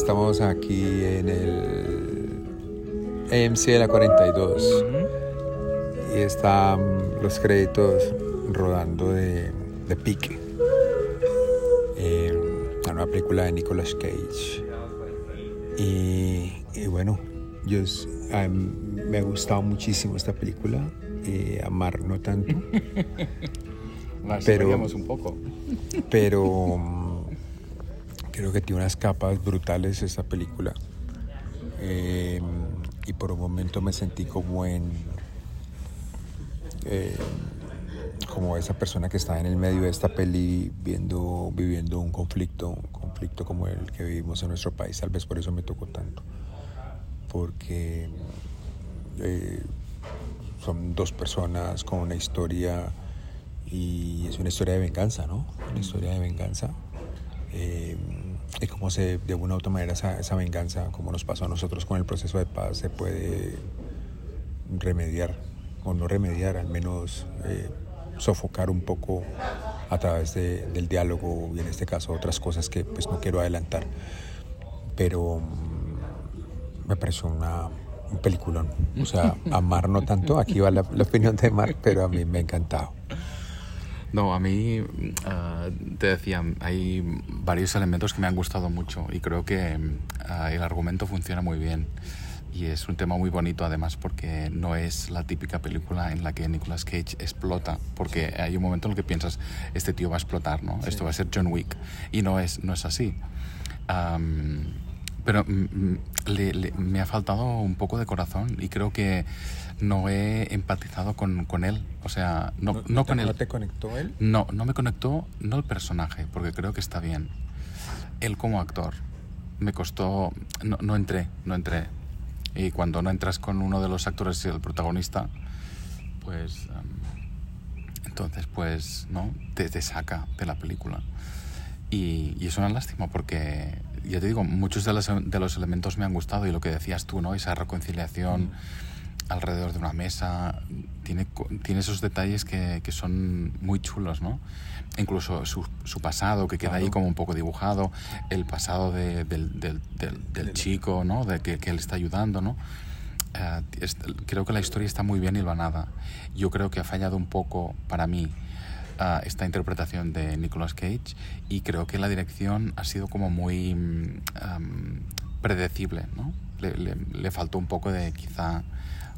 estamos aquí en el AMC de la 42 y están los créditos rodando de, de Pique, eh, la nueva película de Nicolas Cage. Y, y bueno, yo, me ha gustado muchísimo esta película, eh, Amar no tanto. pero un poco. Pero creo que tiene unas capas brutales esta película. Eh, y por un momento me sentí como en eh, como esa persona que está en el medio de esta peli viendo viviendo un conflicto un conflicto como el que vivimos en nuestro país tal vez por eso me tocó tanto porque eh, son dos personas con una historia y es una historia de venganza, ¿no? Una historia de venganza. Y cómo se, de una u otra manera, esa, esa, venganza, como nos pasó a nosotros con el proceso de paz, se puede remediar, o no remediar, al menos eh, sofocar un poco a través de, del diálogo y en este caso otras cosas que pues no quiero adelantar. Pero mm, me pareció una, un peliculón. O sea, amar no tanto, aquí va la, la opinión de Mar, pero a mí me ha encantado. No, a mí, uh, te decía, hay varios elementos que me han gustado mucho y creo que uh, el argumento funciona muy bien. Y es un tema muy bonito además porque no es la típica película en la que Nicolas Cage explota, porque hay un momento en el que piensas, este tío va a explotar, ¿no? Sí. Esto va a ser John Wick. Y no es, no es así. Um, pero le, le, me ha faltado un poco de corazón y creo que no he empatizado con, con él. O sea, no, no, no con él. ¿No te conectó él? No, no me conectó, no el personaje, porque creo que está bien. Él como actor. Me costó. No, no entré, no entré. Y cuando no entras con uno de los actores y el protagonista, pues. Um, entonces, pues, ¿no? Te, te saca de la película. Y, y, es una lástima porque, ya te digo, muchos de los, de los, elementos me han gustado y lo que decías tú, ¿no? Esa reconciliación mm. Alrededor de una mesa, tiene, tiene esos detalles que, que son muy chulos, ¿no? Incluso su, su pasado, que queda claro. ahí como un poco dibujado, el pasado de, del, del, del, del, chico, ¿no? De que, que él está ayudando, ¿no? Uh, es, creo que la historia está muy bien hilvanada. Yo creo que ha fallado un poco para mí uh, esta interpretación de Nicolas Cage y creo que la dirección ha sido como muy um, predecible, ¿no? Le, le, le, faltó un poco de quizá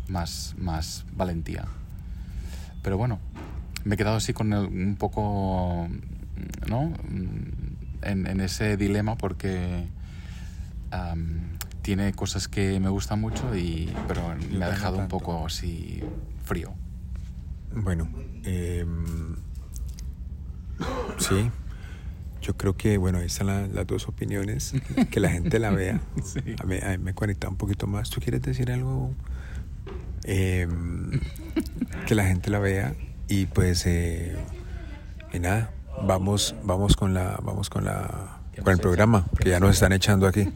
más, más valentía. Pero bueno, me he quedado así con el, un poco, ¿no? En, en ese dilema porque um, tiene cosas que me gustan mucho y pero me ha dejado un poco así frío. Bueno, eh, Sí, yo creo que, bueno, ahí están la, las dos opiniones, que la gente la vea. Sí. A, mí, a mí me conecta un poquito más. ¿Tú quieres decir algo? Eh, que la gente la vea y pues, eh, y nada, vamos, vamos con la, vamos con la, con el programa, que ya nos están echando aquí.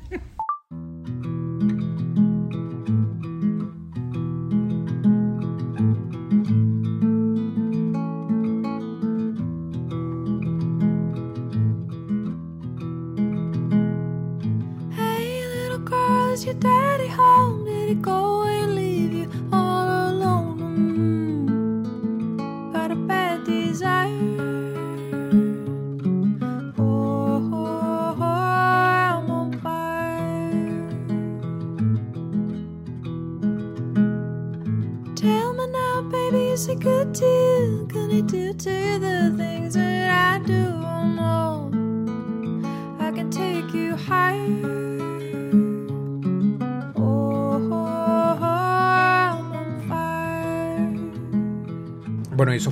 Bueno, eso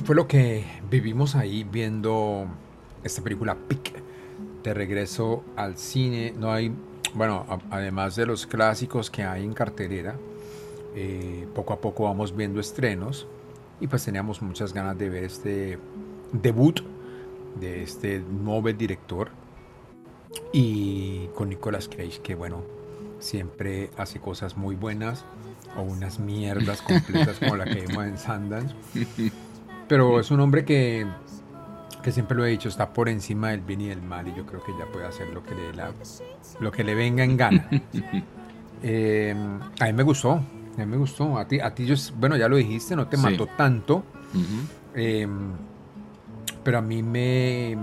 fue lo que vivimos ahí viendo esta película Pick. De regreso al cine, no hay, bueno, además de los clásicos que hay en cartelera, eh, poco a poco vamos viendo estrenos y pues teníamos muchas ganas de ver este debut de este nuevo director y con Nicolas Cage que bueno siempre hace cosas muy buenas o unas mierdas completas como la que vimos en Sundance pero es un hombre que que siempre lo he dicho, está por encima del bien y del mal y yo creo que ya puede hacer lo que le, la, lo que le venga en gana. eh, a mí me gustó, a mí me gustó. A ti, a ti yo, bueno, ya lo dijiste, no te mató tanto. eh, pero a mí me,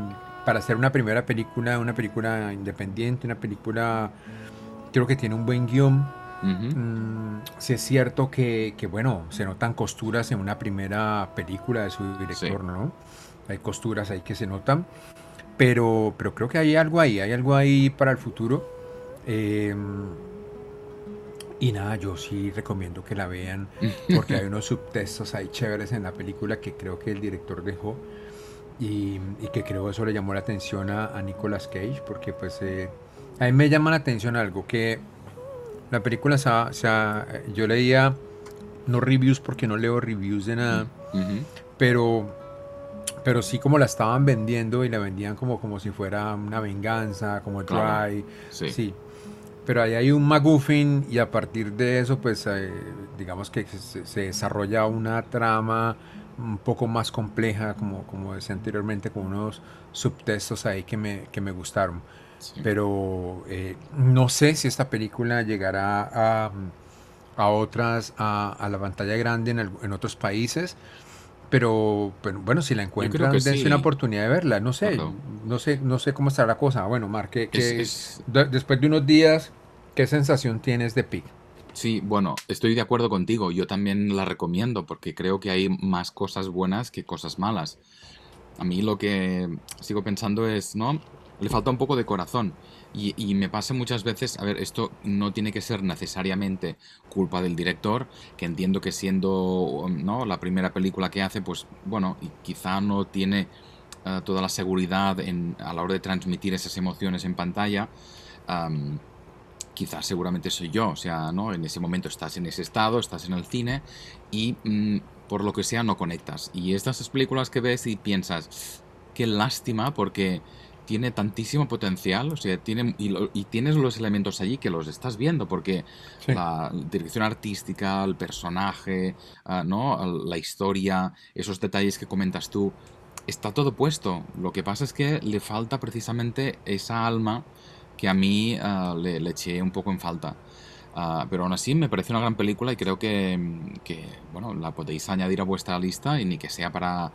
para hacer una primera película, una película independiente, una película, creo que tiene un buen guion. Mm, sí es cierto que, que, bueno, se notan costuras en una primera película de su director, ¿no? hay costuras ahí que se notan, pero, pero creo que hay algo ahí, hay algo ahí para el futuro. Eh, y nada, yo sí recomiendo que la vean porque hay unos subtextos ahí chéveres en la película que creo que el director dejó y, y que creo eso le llamó la atención a, a Nicolas Cage porque pues eh, a mí me llama la atención algo que la película, o sea, yo leía no reviews porque no leo reviews de nada, uh -huh. pero pero sí como la estaban vendiendo y la vendían como, como si fuera una venganza, como claro. Dry. Sí. sí. Pero ahí hay un McGuffin y a partir de eso, pues eh, digamos que se, se, desarrolla una trama un poco más compleja, como, como decía anteriormente, con unos subtextos ahí que me, que me gustaron. Sí. Pero eh, no sé si esta película llegará a, a otras, a, a, la pantalla grande en, el, en otros países pero, pero, bueno, si la encuentran, dense sí. una oportunidad de verla. No sé, Ajá. no sé, no sé cómo estará la cosa. Bueno, Mar, que, que es, es... De, después de unos días, ¿qué sensación tienes de Pig? Sí, bueno, estoy de acuerdo contigo. Yo también la recomiendo porque creo que hay más cosas buenas que cosas malas. A mí lo que sigo pensando es, ¿no? Le falta un poco de corazón. Y, me pasa muchas veces, a ver, esto no tiene que ser necesariamente culpa del director, que entiendo que siendo ¿no? la primera película que hace, pues bueno, quizá no tiene uh, toda la seguridad en, a la hora de transmitir esas emociones en pantalla. Um, quizás seguramente soy yo, o sea, ¿no? En ese momento estás en ese estado, estás en el cine y mm, por lo que sea no conectas. Y estas películas que ves y piensas, qué lástima porque tiene tantísimo potencial, o sea, tiene, y, lo, y, tienes los elementos allí que los estás viendo, porque sí. la dirección artística, el personaje, uh, ¿no? la historia, esos detalles que comentas tú, está todo puesto. Lo que pasa es que le falta precisamente esa alma que a mí uh, le, le, eché un poco en falta. Uh, pero aún así me parece una gran película y creo que, que, bueno, la podéis añadir a vuestra lista y ni que sea para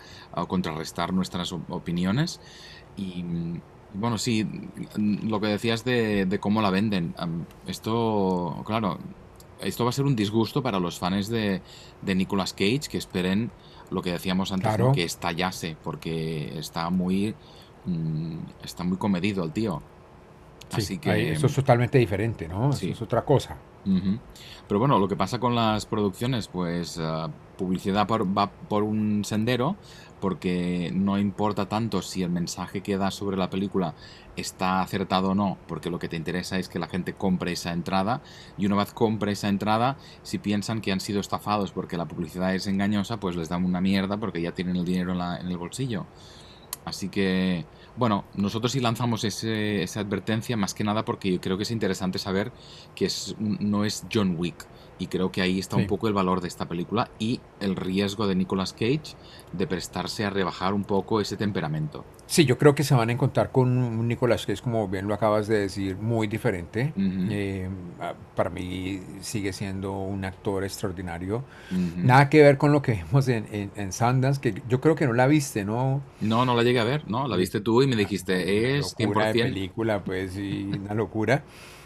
contrarrestar nuestras opiniones. Y bueno, sí, lo que decías de, de cómo la venden. Esto, claro, esto va a ser un disgusto para los fans de, de Nicolas Cage que esperen lo que decíamos antes, claro. que estallase, porque está muy, mm, está muy comedido el tío. Sí, Así que eso es totalmente diferente, ¿no? Sí. Eso es otra cosa. Uh -huh. Pero bueno, lo que pasa con las producciones, pues uh, publicidad por, va por un sendero, porque no importa tanto si el mensaje que da sobre la película está acertado o no, porque lo que te interesa es que la gente compre esa entrada y una vez compre esa entrada, si piensan que han sido estafados porque la publicidad es engañosa, pues les dan una mierda porque ya tienen el dinero en, la, en el bolsillo. Así que, bueno, nosotros sí lanzamos ese, esa advertencia más que nada porque yo creo que es interesante saber que es, no es John Wick y creo que ahí está sí. un poco el valor de esta película y el riesgo de Nicolas Cage de prestarse a rebajar un poco ese temperamento. Sí, yo creo que se van a encontrar con un Nicolas Cage, como bien lo acabas de decir, muy diferente. Uh -huh. eh, para mí sigue siendo un actor extraordinario. Uh -huh. Nada que ver con lo que vimos en, en, en, Sundance, que yo creo que no la viste, ¿no? No, no la llegué a ver, ¿no? La viste tú y me dijiste, es locura 100%. de película, pues, y una locura.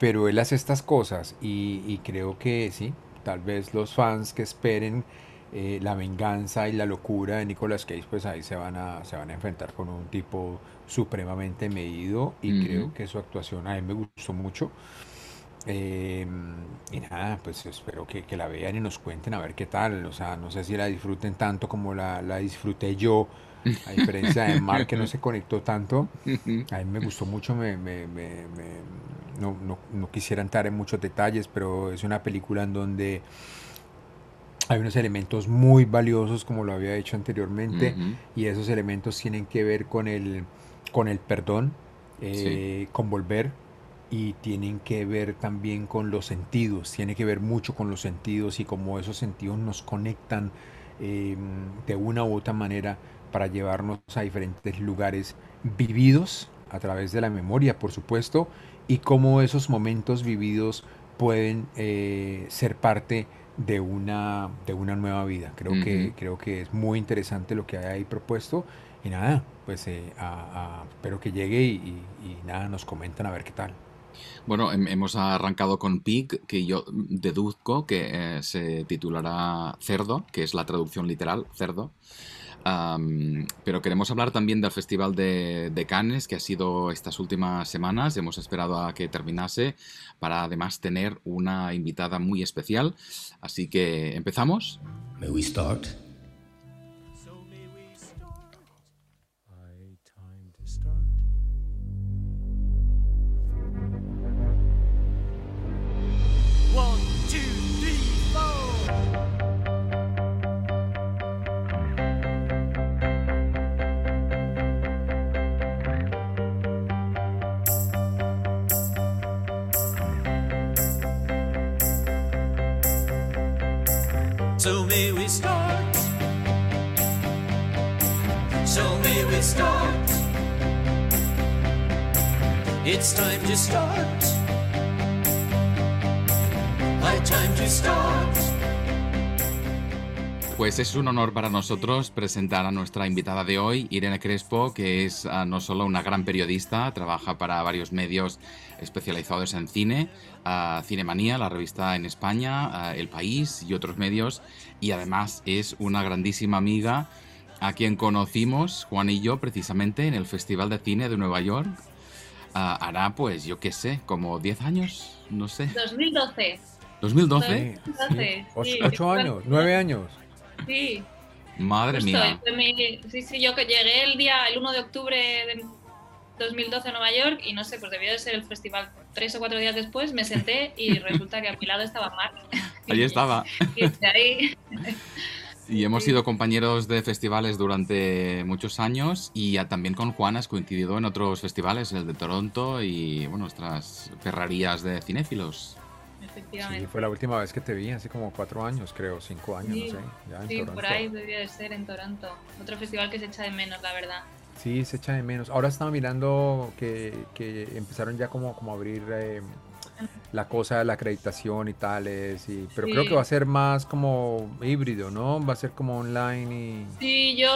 Pero él hace estas cosas y, y creo que sí, tal vez los fans que esperen eh, la venganza y la locura de Nicolas Cage, pues ahí se van a, se van a enfrentar con un tipo supremamente medido y uh -huh. creo que su actuación a mí me gustó mucho. Eh, y nada, pues espero que, que, la vean y nos cuenten a ver qué tal. O sea, no sé si la disfruten tanto como la, la disfruté yo, a diferencia de Mark que no se conectó tanto. A mí me gustó mucho, me, me, me, no, no, no quisiera entrar en muchos detalles, pero es una película en donde hay unos elementos muy valiosos, como lo había dicho anteriormente, uh -huh. y esos elementos tienen que ver con el, con el perdón, eh, sí. con volver, y tienen que ver también con los sentidos, tiene que ver mucho con los sentidos y como esos sentidos nos conectan eh, de una u otra manera para llevarnos a diferentes lugares vividos a través de la memoria, por supuesto, y cómo esos momentos vividos pueden eh, ser parte de una, de una nueva vida. Creo, que, creo que es muy interesante lo que hay ahí propuesto. Y nada, pues eh, espero que llegue y, nada, nos comentan a ver qué tal. Bueno, hemos arrancado con Pig, que yo deduzco que eh, se titulará Cerdo, que es la traducción literal, cerdo pero queremos hablar también del Festival de, de, Cannes, que ha sido estas últimas semanas. Hemos esperado a que terminase para además tener una invitada muy especial. Así que empezamos. May we start? So may we start. So may we start. It's time to start. Time to start. Pues es un honor para nosotros presentar a nuestra invitada de hoy, Irene Crespo, que es uh, no solo una gran periodista, trabaja para varios medios especializados en cine, a Cinemanía, la revista en España, El País y otros medios, y además es una grandísima amiga a quien conocimos, Juan y yo, precisamente en el Festival de Cine de Nueva York. hará, pues, yo qué sé, como 10 años, no sé. 2012. 2012. 2012. Sí. Ocho, años, nueve años. Sí. Madre mía. sí, sí, yo que llegué el día, el 1 de octubre de 2012 en Nueva York y no sé, pues debió de ser el festival tres o cuatro días después, me senté y resulta que a mi lado estaba Mark. Ahí estaba. y hemos sido compañeros de festivales durante muchos años y también con Juan has coincidido en otros festivales, el de Toronto y bueno, nuestras ferrarías de cinéfilos. Sí, fue la última vez que te vi, hace como cuatro años, creo, cinco años, no sé. Ya en sí, por ahí debió de ser en Toronto. Otro festival que se echa de menos, la verdad. Sí, se echa de menos. Ahora estaba mirando que, empezaron ya como, como a abrir eh, la cosa de la acreditación y tales, y, pero creo que va a ser más como híbrido, ¿no? Va a ser como online y... Sí, yo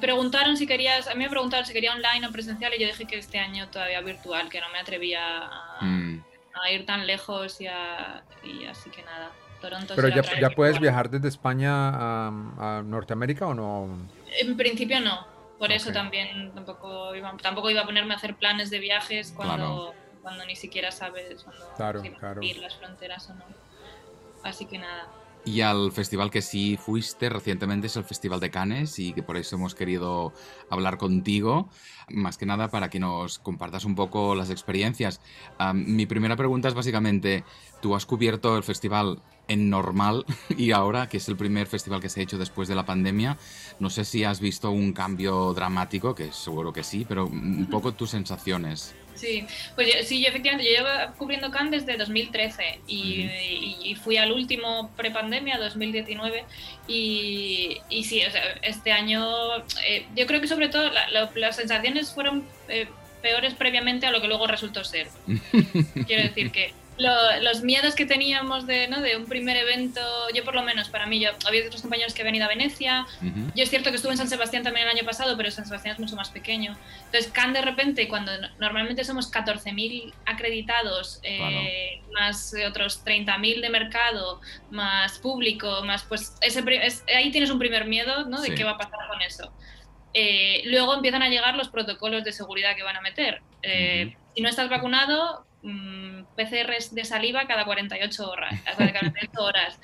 preguntaron si querías, a mí me preguntaron si quería online o presencial y yo dije que este año todavía virtual, que no me atrevía a, mm. ir tan lejos y, y así que nada. Toronto pero ya, ya puedes viajar desde España a, a Norteamérica o no? En principio no. Por eso también tampoco iba, tampoco iba a ponerme a hacer planes de viajes cuando, cuando ni siquiera sabes cuando ir las fronteras o no. Así que nada. Y al festival que sí fuiste recientemente es el Festival de Cannes y que por eso hemos querido hablar contigo, más que nada para que nos compartas un poco las experiencias. mi primera pregunta es básicamente, ¿tú has cubierto el festival en normal y ahora, que es el primer festival que se ha hecho después de la pandemia, no sé si has visto un cambio dramático, que seguro que sí, pero un poco tus sensaciones. Sí, pues sí, efectivamente, yo llevo cubriendo Cannes desde 2013 y, fui al último prepandemia, 2019, y, y sí, este año eh, yo creo que sobre todo las sensaciones fueron eh, peores previamente a lo que luego resultó ser. Quiero decir que los miedos que teníamos de, ¿no? de un primer evento, yo por lo menos, para mí, yo había otros compañeros que habían ido a Venecia, yo es cierto que estuve en San Sebastián también el año pasado, pero San Sebastián es mucho más pequeño. Entonces, Cannes de repente, cuando normalmente somos 14.000 acreditados, eh, más otros 30.000 de mercado, más público, más pues ese, ahí tienes un primer miedo ¿no? de qué va a pasar con eso. Eh, luego empiezan a llegar los protocolos de seguridad que van a meter. Eh, si no estás vacunado, Mm, PCRs de saliva cada 48 horas. Cada 48 horas.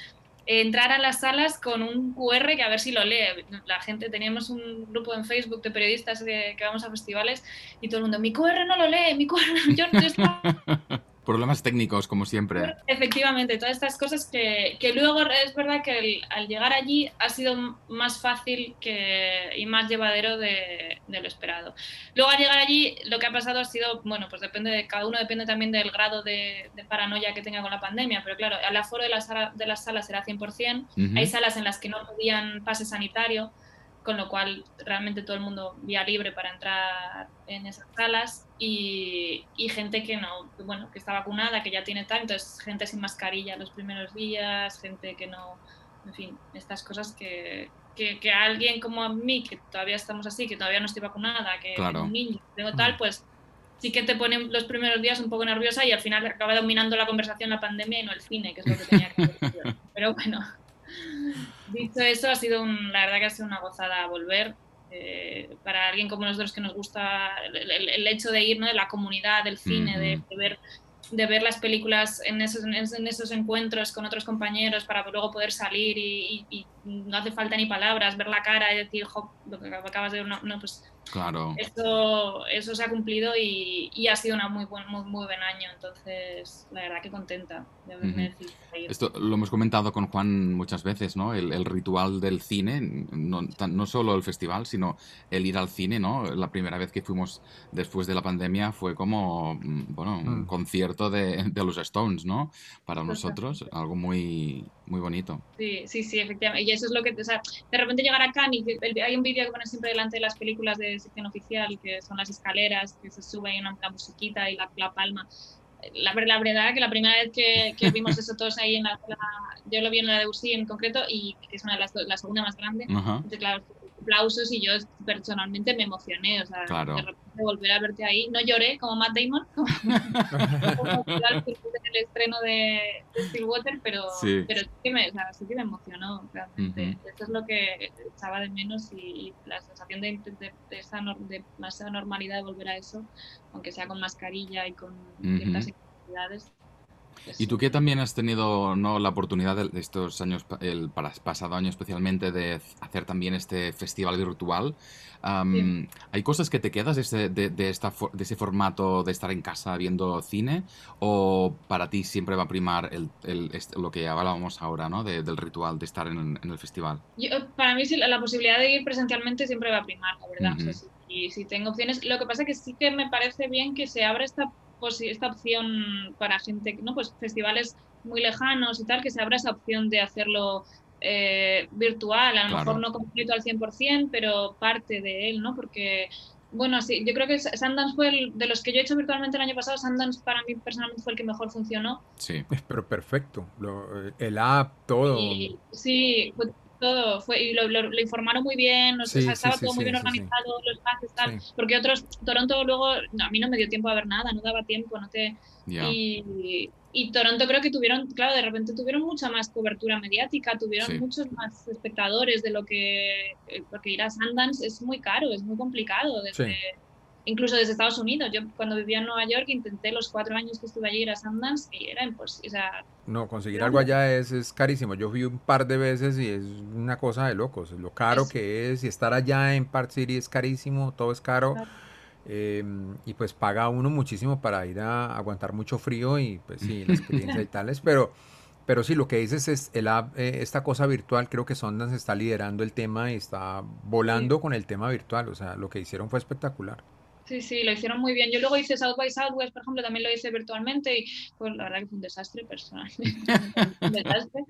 Entrar a las salas con un QR que a ver si lo lee. La gente, teníamos un grupo en Facebook de periodistas que, vamos a festivales y todo el mundo, mi QR no lo lee, mi QR, yo no problemas técnicos, como siempre. Efectivamente, todas estas cosas que, que luego es verdad que al llegar allí ha sido más fácil que, y más llevadero de, de, lo esperado. Luego al llegar allí lo que ha pasado ha sido, bueno, pues depende de cada uno, depende también del grado de, paranoia que tenga con la pandemia, pero claro, el aforo de, la sala, de las salas era 100%, hay salas en las que no pedían pase sanitario con lo cual realmente todo el mundo vía libre para entrar en esas salas y, y, gente que no, bueno, que está vacunada, que ya tiene tal, entonces gente sin mascarilla los primeros días, gente que no, en fin, estas cosas que, que, que alguien como a mí, que todavía estamos así, que todavía no estoy vacunada, que Claro. un niño, tengo tal, pues sí que te ponen los primeros días un poco nerviosa y al final acaba dominando la conversación la pandemia y no el cine, que es lo que tenía que hacer. Pero bueno, dicho eso, ha sido un- la verdad que ha sido una gozada volver. Eh, para alguien como nosotros que nos gusta el, el- el hecho de ir, ¿no? de la comunidad, del cine, de, ver de ver las películas en esos, en esos- en esos encuentros con otros compañeros para luego poder salir y, y- y no hace falta ni palabras, ver la cara y decir, jo, lo que acabas de ver, no, no, pues Claro. eso, eso se ha cumplido y, y ha sido un muy buen, muy, muy buen año. Entonces, la verdad que contenta de haberme ir. Esto lo hemos comentado con Juan muchas veces, ¿no? El, el ritual del cine, no, tan- no solo el festival, sino el ir al cine, ¿no? La primera vez que fuimos después de la pandemia fue como, mm, bueno, un Mm. concierto de, de los Stones, ¿no? Para nosotros, algo muy, muy bonito. Sí, sí, sí, efectivamente. Y eso es lo que, o sea, de repente llegar a Cannes y hay un vídeo que ponen siempre delante de las películas de sección oficial, que son las escaleras, que se sube y una, la musiquita y la, la palma. La, la verdad que la primera vez que, que vimos eso todos ahí en la, la- yo lo vi en la de UCI en concreto y que es una de las, la segunda más grande. Ajá. Entonces, claro, aplausos y yo personalmente me emocioné, o sea, Claro. de repente volver a verte ahí, no lloré como Matt Damon, como, en el estreno de, de Stillwater, pero Sí. pero sí que me, o sea, sí que me emocionó realmente. Eso es lo que echaba de menos y, y la sensación de, de, de esa nor- de más normalidad de volver a eso, aunque sea con mascarilla y con ciertas actividades. Y sí. tú que también has tenido ¿no? la oportunidad de estos años, el pasado año especialmente, de hacer también este festival virtual, am, ¿hay cosas que te quedas de, ese- de, de esta, de ese formato de estar en casa viendo cine? ¿O para ti siempre va a primar el, el- este- lo que hablábamos ahora, ¿no? De- del ritual de estar en, en el festival? Yo- para mí sí, la, posibilidad de ir presencialmente siempre va a primar, la verdad. O sea, si, y si tengo opciones, lo que pasa es que sí que me parece bien que se abra esta, posi- esta opción para gente, ¿no? Pues festivales muy lejanos y tal, que se abra esa opción de hacerlo eh, virtual, a lo Claro. mejor no completo al 100%, pero parte de él, ¿no? Porque, bueno, sí, yo creo que Sundance fue el, de los que yo he hecho virtualmente el año pasado, Sundance para mí personalmente fue el que mejor funcionó. Sí. Pero perfecto. Lo- el app, todo. Y sí, fue todo, fue, y lo, lo- lo informaron muy bien, o sea, Sí, sí, estaba sí, todo muy bien organizado, los pases, tal, porque otros, Toronto luego, no, a mí no me dio tiempo a ver nada, no daba tiempo, no te... Y, y Toronto creo que tuvieron, claro, de repente tuvieron mucha más cobertura mediática, tuvieron muchos más espectadores de lo que, eh, porque ir a Sundance es muy caro, es muy complicado, desde, incluso desde Estados Unidos. Yo cuando vivía en Nueva York intenté los cuatro años que estuve allí ir a Sundance y era imposible, o sea, No, conseguir algo allá es, es carísimo. Yo fui un par de veces y es una cosa de locos. Lo caro Es- que es y estar allá en Park City es carísimo, todo es caro. Claro. eh, y pues paga uno muchísimo para ir a aguantar mucho frío y pues sí, la experiencia y tales. Pero, pero sí, lo que dices es el app, eh, esta cosa virtual, creo que Sundance está liderando el tema y está volando con el tema virtual. O sea, lo que hicieron fue espectacular. Sí, sí, lo hicieron muy bien. Yo luego hice South by Southwest, por ejemplo, también lo hice virtualmente y pues la verdad que fue un desastre personalmente. un desastre.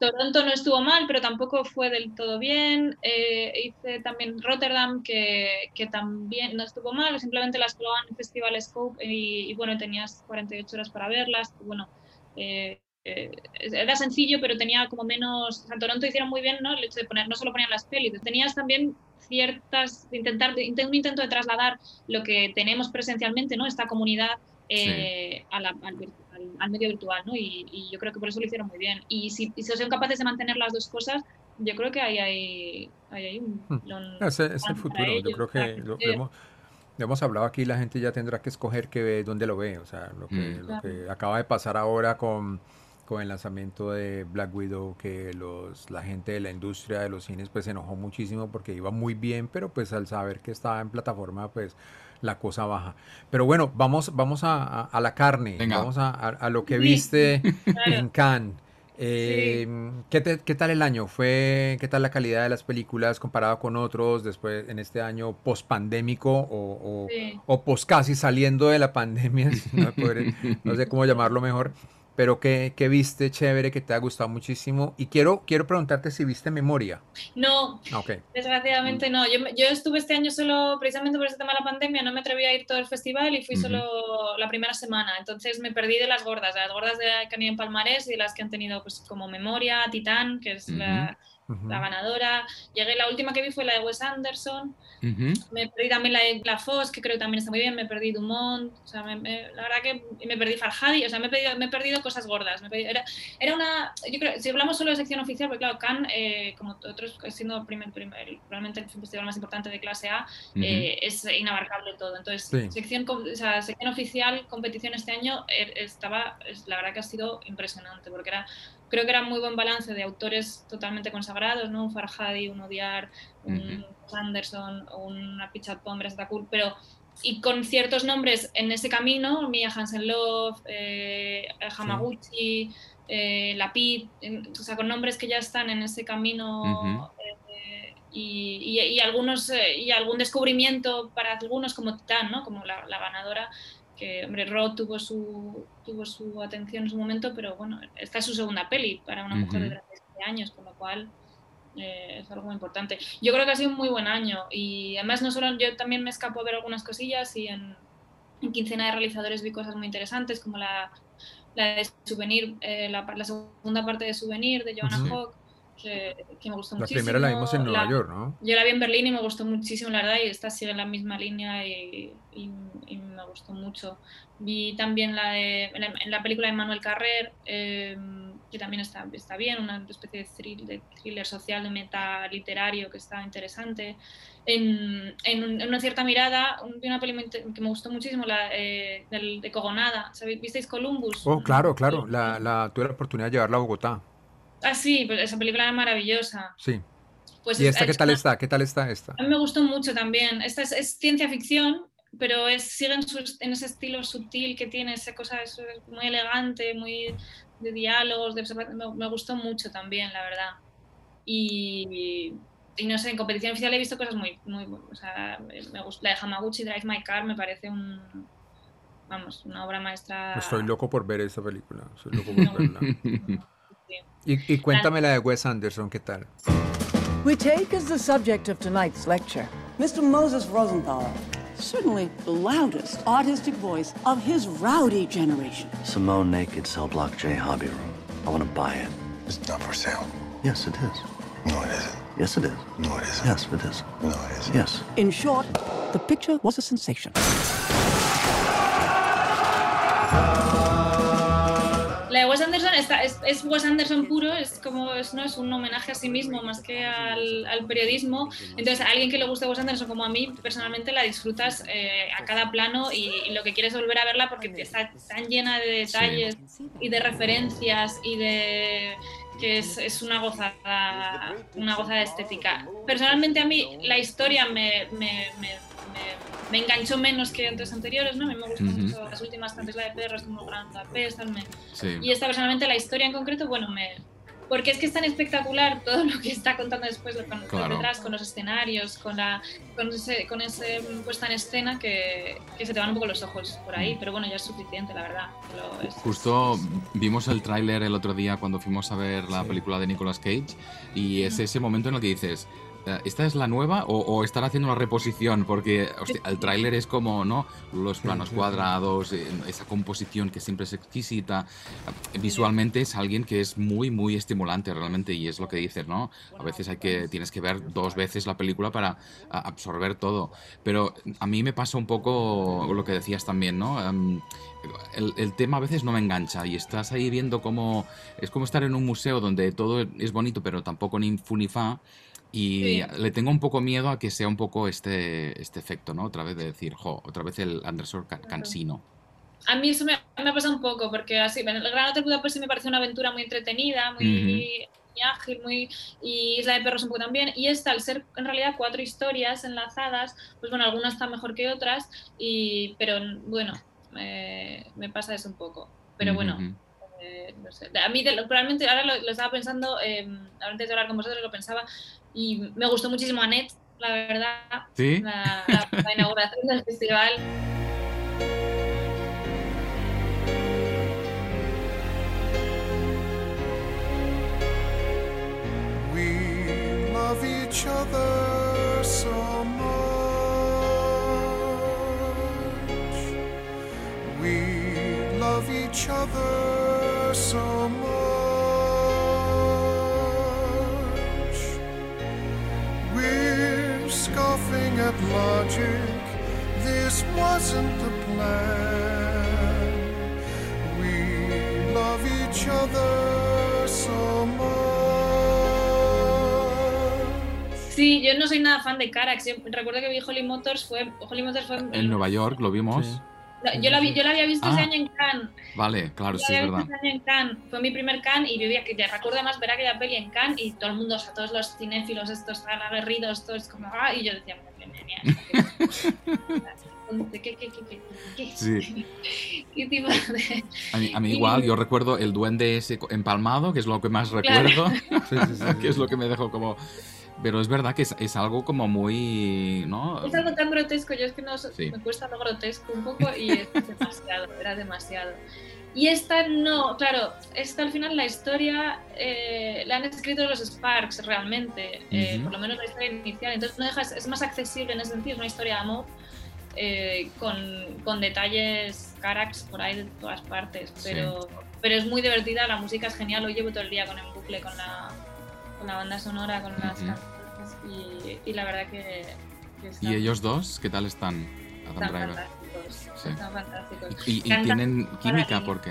Toronto no estuvo mal, pero tampoco fue del todo bien. Eh, hice también Rotterdam, que, que también no estuvo mal, simplemente las probaban en Festival Scope y, bueno, tenías 48 horas para verlas. Bueno, eh, eh, era sencillo, pero tenía como menos. En Toronto hicieron muy bien, ¿no? El hecho de poner, no solo ponían las pelis, tenías también ciertas, intentar, un intento de trasladar lo que tenemos presencialmente, ¿no? Esta comunidad eh, sí. a la, al, al, al, medio virtual, ¿no? Y, y, yo creo que por eso lo hicieron muy bien. Y si, y si son capaces de mantener las dos cosas, yo creo que ahí hay, hay, hay un... Hmm. Ese es el futuro, ellos, yo creo que lo, lo, hemos, lo, hemos, hablado aquí, la gente ya tendrá que escoger qué ve, dónde lo ve, o sea, lo que, mm. lo que acaba de pasar ahora con con el lanzamiento de Black Widow que los la gente de la industria de los cines pues se enojó muchísimo porque iba muy bien pero pues al saber que estaba en plataforma pues la cosa baja pero bueno vamos vamos a, a, a la carne Venga. vamos a, a, lo que viste en Cannes eh, sí. ¿qué, te, ¿qué, tal el año? ¿Fue qué tal la calidad de las películas comparado con otros después en este año post pandémico o, o, sí. o post casi saliendo de la pandemia? no, poder, no sé cómo llamarlo mejor. Pero ¿qué, qué viste chévere que te ha gustado muchísimo? Y quiero, quiero preguntarte si viste Memoria. No, Ah, desgraciadamente no. Yo, yo estuve este año solo, precisamente por este tema de la pandemia, no me atreví a ir todo el festival y fui solo la primera semana. Entonces me perdí de las gordas, de las gordas de que han ido en Palmarés y de las que han tenido pues como Memoria, Titán, que es la, La ganadora. Llegué, la última que vi fue la de Wes Anderson. Me perdí también la de La Fosse, que creo que también está muy bien. Me perdí Dumont. O sea, me- me- la verdad que me perdí Farhadi. O sea, me he perdido, me he perdido cosas gordas. me he perdido- era, era una. Yo creo, si hablamos solo de sección oficial, porque claro, Cannes, eh, como otros, siendo el primer, primer- el- probablemente el festival más importante de clase A, eh, es inabarcable todo. Entonces, Sí. sección, com- o sea, sección oficial, competición este año, eh, estaba, es- la verdad que ha sido impresionante, porque era, creo que era muy buen balance de autores totalmente consagrados, ¿no? Un Farhadi, un Odiar, un Anderson, una Pichat Pombre, está cool, pero y con ciertos nombres en ese camino, Mia Hansen Love, eh, Hamaguchi, eh, Lapid, o sea, con nombres que ya están en ese camino eh, y, y- y algunos y algún descubrimiento para algunos como Titán, ¿no? Como la, la ganadora que hombre Rod tuvo su tuvo su atención en su momento, pero bueno, esta es su segunda peli para una mujer de Ujú. 37 años, con lo cual eh, es algo muy importante. Yo creo que ha sido un muy buen año y además no solo yo también me escapo a ver algunas cosillas y en, en quincena de realizadores vi cosas muy interesantes como la, la de Souvenir, eh, la, la segunda parte de Souvenir de Joanna. Hawk, que, que me gustó La muchísimo. primera la vimos en Nueva La- York, ¿no? yo la vi en Berlín y me gustó muchísimo, la verdad, y esta sigue en la misma línea y, y- y me gustó mucho. Vi también la de, en, la, en la película de Manuel Carrer, eh, que también está, está bien, una especie de thriller, de thriller social, de meta literario que está interesante. En, en en una cierta mirada, vi una inte- que me gustó muchísimo, la eh, del- de Cogonada. ¿Sabéis? ¿Visteis Columbus? Oh, claro, claro. La, la, tuve la oportunidad de llevarla a Bogotá. Ah, sí, pues esa película era maravillosa. Sí. Pues ¿Y es- esta qué es tal una- está? ¿Qué tal está esta? A mí me gustó mucho también. Esta es, es ciencia ficción, pero es, sigue en, su- en ese estilo sutil que tiene, esa cosa es muy elegante, muy de diálogos, de observación. Me, me gustó mucho también, la verdad. Y, y no sé, en competición oficial he visto cosas muy... muy o sea, me gusta, la de Hamaguchi Drive My Car me parece un... Vamos, una obra maestra. Estoy loco por ver esta película. Estoy loco por verla. Sí. Y, y cuéntame la de Wes Anderson, ¿qué tal? We take as the subject of tonight's lecture Mr. Moses Rosenthal, certainly the loudest artistic voice of his rowdy generation. Simone Naked Cell Block J Hobby Room. I want to buy it. It's not for sale. Yes, it is. No, it isn't. Yes, it is. No, it isn't. Yes, it is. No, it isn't. Yes. In short, the picture was a sensation. Anderson está, es, es Wes Anderson puro, es como es, no es un homenaje a sí mismo más que al, al periodismo. Entonces, a alguien que le guste Wes Anderson como a mí, personalmente la disfrutas eh, a cada plano y, y lo que quieres es volver a verla porque está tan llena de detalles y de referencias y de que es, es una gozada una gozada estética. Personalmente a mí la historia me, me, me, me- me enganchó menos que otras anteriores, ¿no? A mí me gustan Ujú. mucho las últimas, tanto la de perros como Gran Budapest, Sí. y esta personalmente, la historia en concreto, bueno, me... Porque es que es tan espectacular todo lo que está contando después, con, con Claro. detrás, con los escenarios, con la con ese, con ese mm, puesta en escena que, que se te van un poco los ojos por Mm. ahí, pero bueno, ya es suficiente, la verdad. Lo- es- Justo vimos el tráiler el otro día cuando fuimos a ver la película de Nicolas Cage y es ese momento en el que dices, ¿esta es la nueva o, o están haciendo una reposición? Porque hostia, el tráiler es como, ¿no? Los planos cuadrados, eh, esa composición que siempre es exquisita. Eh, Visualmente es alguien que es muy, muy estimulante realmente y es lo que dices, ¿no? A veces hay que, tienes que ver dos veces la película para absorber todo. Pero a mí me pasa un poco lo que decías también, ¿no? Em, el, el tema a veces no me engancha y estás ahí viendo cómo es como estar en un museo donde todo es bonito pero tampoco ni fu ni fa y Sí. le tengo un poco miedo a que sea un poco este, este efecto, ¿no? Otra vez de decir, jo, otra vez el Anderson ca- cansino. A mí eso me, me ha pasado un poco, porque así, el Gran Hotel Budapest sí me parece una aventura muy entretenida, muy, muy ágil, muy y Isla de Perros un poco también. Y esta, al ser en realidad cuatro historias enlazadas, pues bueno, algunas están mejor que otras, y, pero bueno, eh, me pasa eso un poco. Pero bueno, Ujú. Eh, a mí, de, realmente, ahora lo, estaba pensando, em, antes de hablar con vosotros lo pensaba, y me gustó muchísimo Anet, la verdad, ¿Sí? la, la inauguración del festival. We love each other so much. We love each other so much. We're scoffing at logic. This wasn't the plan. We love each other so much. Sí, yo no soy nada fan de Carax. Recuerdo que vi Holly Motors fue. Holly Motors fue En Nueva York lo vimos. Sí. Yo, la vi- yo la había visto ese Ah. año en Cannes. Vale, claro, Yo sí, la es verdad. visto ese año en Cannes. Fue mi primer Cannes y yo vi que te recuerdo además ver aquella peli en Cannes y todo el mundo, o sea, todos los cinéfilos estos tan aguerridos, todos como, ah, y yo decía, ¿qué, qué, qué, qué, qué, qué? Sí. ¿Qué tipo de...? A mí, a mí igual, yo recuerdo el duende ese empalmado, que es lo que más recuerdo, que es lo que me dejó como... Pero es verdad que es, es algo como muy... ¿no? Es algo tan grotesco, yo es que no Sí. me cuesta lo grotesco un poco y es demasiado, era demasiado. Y esta no, claro, esta al final la historia eh, la han escrito los Sparks realmente, eh, Ujú. por lo menos la historia inicial, entonces no dejas, es más accesible en ese sentido, es una historia de amor eh, con, con detalles carax por ahí de todas partes, Sí. pero, pero es muy divertida, la música es genial, hoy llevo todo el día con el bucle, con la, con la banda sonora, con las canciones y, y la verdad que... que está- ¿Y ellos dos qué tal están? Adam están Driver. fantásticos. Sí. Están fantásticos. Y, y tienen química porque...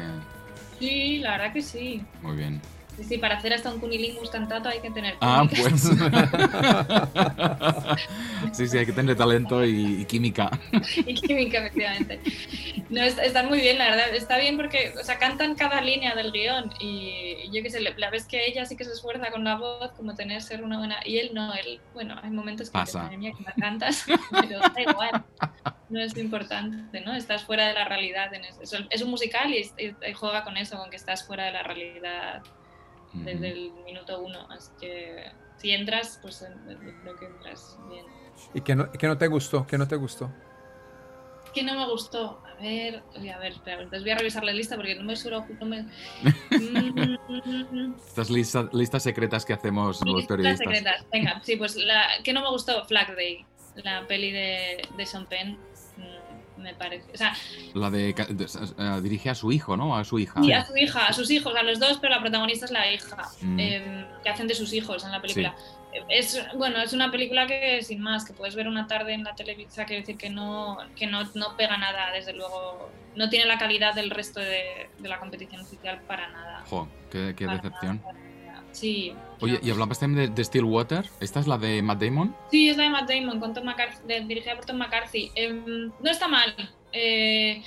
Sí, la verdad que sí. Muy bien. Sí, sí, para hacer hasta un cunilingus cantato hay que tener Ah, pues. sí, sí, hay que tener talento y, y química. y química, efectivamente. No, es- están muy bien, la verdad. Está bien porque, o sea, cantan cada línea del guion y, y yo qué sé, la vez que ella sí que se esfuerza con la voz, como tener ser una buena... Y él no, él, bueno, hay momentos que Pasa. mía, que me cantas, pero da igual. No es importante, ¿no? Estás fuera de la realidad. En eso. Es, un musical y juega con eso, con que estás fuera de la realidad desde el minuto uno. Así que si entras, pues creo que entras bien. ¿Y qué no, qué no te gustó? ¿Qué no te gustó? ¿Qué no me gustó? A ver, a ver, espera, entonces voy a revisar la lista porque no me suelo... No me... Mm, Estas lista- listas secretas que hacemos los listas periodistas. secretas. Venga, sí, pues la que no me gustó, Flag Day, la peli de, de Sean Penn, me parece. O sea, La de, eh, dirige a su hijo, ¿no? A su hija. y a su hija, a sus hijos, a los dos, pero la protagonista es la hija, Mm. eh, que hacen de sus hijos en la película. Es, bueno, es una película que, sin más, que puedes ver una tarde en la televisión, quiere decir que no, que no, no pega nada, desde luego. No tiene la calidad del resto de, de la competición oficial para nada. Jo, qué, decepción. nada, para nada. Sí. Oye, y hablabas también de, de Stillwater. ¿Esta es la de Matt Damon? Sí, es la de Matt Damon, con Tom McCarthy, de- dirigida por Tom McCarthy. Em, no está mal. Eh,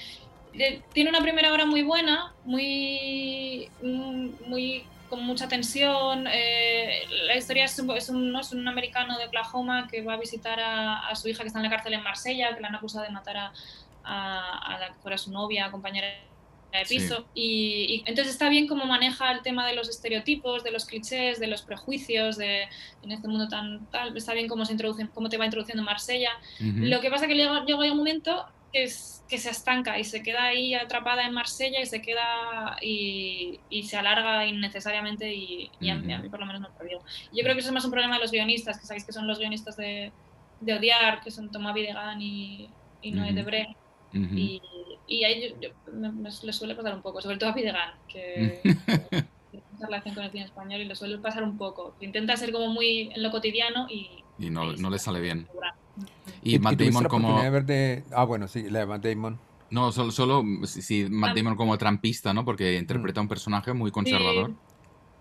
de- tiene una primera hora muy buena, muy, mm, muy con mucha tensión. eh, la historia es, un, es un- ¿no? es un americano de Oklahoma que va a visitar a, a su hija que está en la cárcel en Marsella, que la han acusado de matar a, a- a la que fuera su novia, compañera de Sí. piso. Y, y entonces está bien cómo maneja el tema de los estereotipos, de los clichés, de los prejuicios, de en este mundo tan tal. Está bien cómo se introducen, cómo te va introduciendo Marsella. Ujú. Lo que pasa es que llega, llega un momento que, es, que se estanca y se queda ahí atrapada en Marsella y se queda y, y se alarga innecesariamente y, y a, mí, a mí por lo menos no me perdió. Yo creo que eso es más un problema de los guionistas, que sabéis que son los guionistas de, de odiar, que son Tomás Videgan y, y Noé Ujú. Debré. Ujú. Y, y a ellos yo- me, me- les suele pasar un poco, sobre todo a Videgan, que tiene mucha relación con el cine español y le suele pasar un poco. Intenta ser como muy en lo cotidiano y... Y no, ahí no le sale bien. ¿Y, Y Matt Damon la como... oportunidad de ver de... Ah, bueno, sí, la de Matt Damon. No, solo, solo sí, sí, Matt Ah. Damon como trampista, ¿no? Porque interpreta un personaje muy conservador.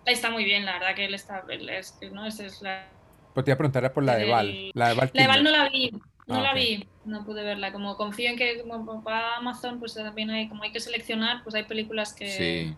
Sí, está muy bien, la verdad que él está... él es, ¿no? Esa es la, Pero te iba a preguntar por la de Val. La de Val la de Val Kilmer. no la vi, no Ah, la ok. vi, no pude verla. Como confío en que como va a Amazon, pues también hay, como hay que seleccionar, pues hay películas que, Sí,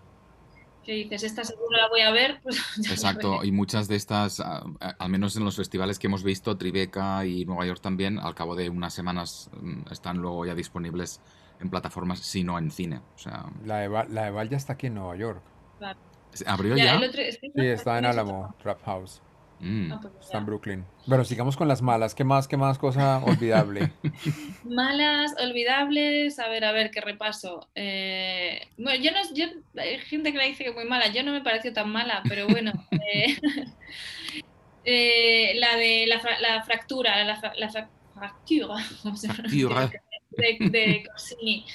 que dices, esta seguro la voy a ver. Pues la exacto. Y muchas de estas, ah, al menos en los festivales que hemos visto, Tribeca y Nueva York también, al cabo de unas semanas mm, están luego ya disponibles en plataformas, si no en cine. O sea, La de, Val, la de Val ya está aquí en Nueva York. Claro. ¿abrió Ya, ya? el otro- es que- Sí, está en no Álamo, Trap House. Mm. Pues. Está en Brooklyn. Bueno, sigamos con las malas. ¿Qué más? ¿Qué más cosa olvidable? Malas, olvidables, a ver, a ver, qué repaso. Eh, bueno, yo no, yo, hay gente que me dice que muy mala, yo no me pareció tan mala, pero bueno. eh, Eh, la de la, fra- la fractura, la, fra- la fra- fractura, ¿cómo se Fractura. de, de Corsini.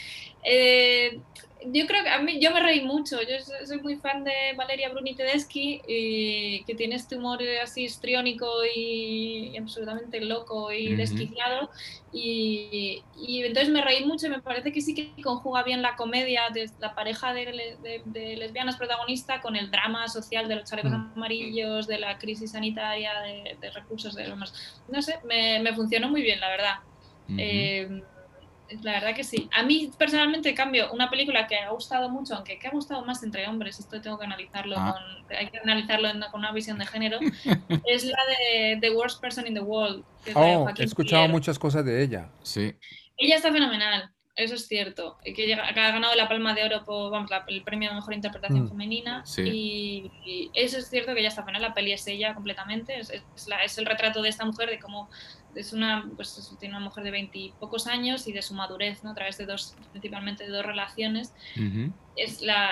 Eh, yo creo que a mí, yo me reí mucho. Yo soy, muy fan de Valeria Bruni Tedeschi, y que tiene este humor así histriónico y, y absolutamente loco y Ujú. desquiciado. Y, y entonces me reí mucho y me parece que sí que conjuga bien la comedia de la pareja de, de- de lesbianas protagonista con el drama social de los chalecos Mm. amarillos, de la crisis sanitaria, de, de recursos, de demás. No sé, me, me funcionó muy bien, la verdad. Ujú. Eh, la verdad que sí. A mí personalmente, en cambio, una película que ha gustado mucho, aunque que ha gustado más entre hombres, esto tengo que analizarlo Ah. con, hay que analizarlo en- con una visión de género, es la de The Worst Person in the World. que Oh, he escuchado muchas cosas de ella. Sí. Ella está fenomenal, eso es cierto. Que, ha ganado la Palma de Oro por vamos, la- el premio de mejor interpretación Mm. femenina. Sí. Y, y eso es cierto que ella está fenomenal. La peli es ella completamente. Es, es la- es el retrato de esta mujer, de cómo es una, pues, es- tiene una mujer de veintipocos años y de su madurez, ¿no? a través de dos, principalmente de dos relaciones. Ujú. Es la,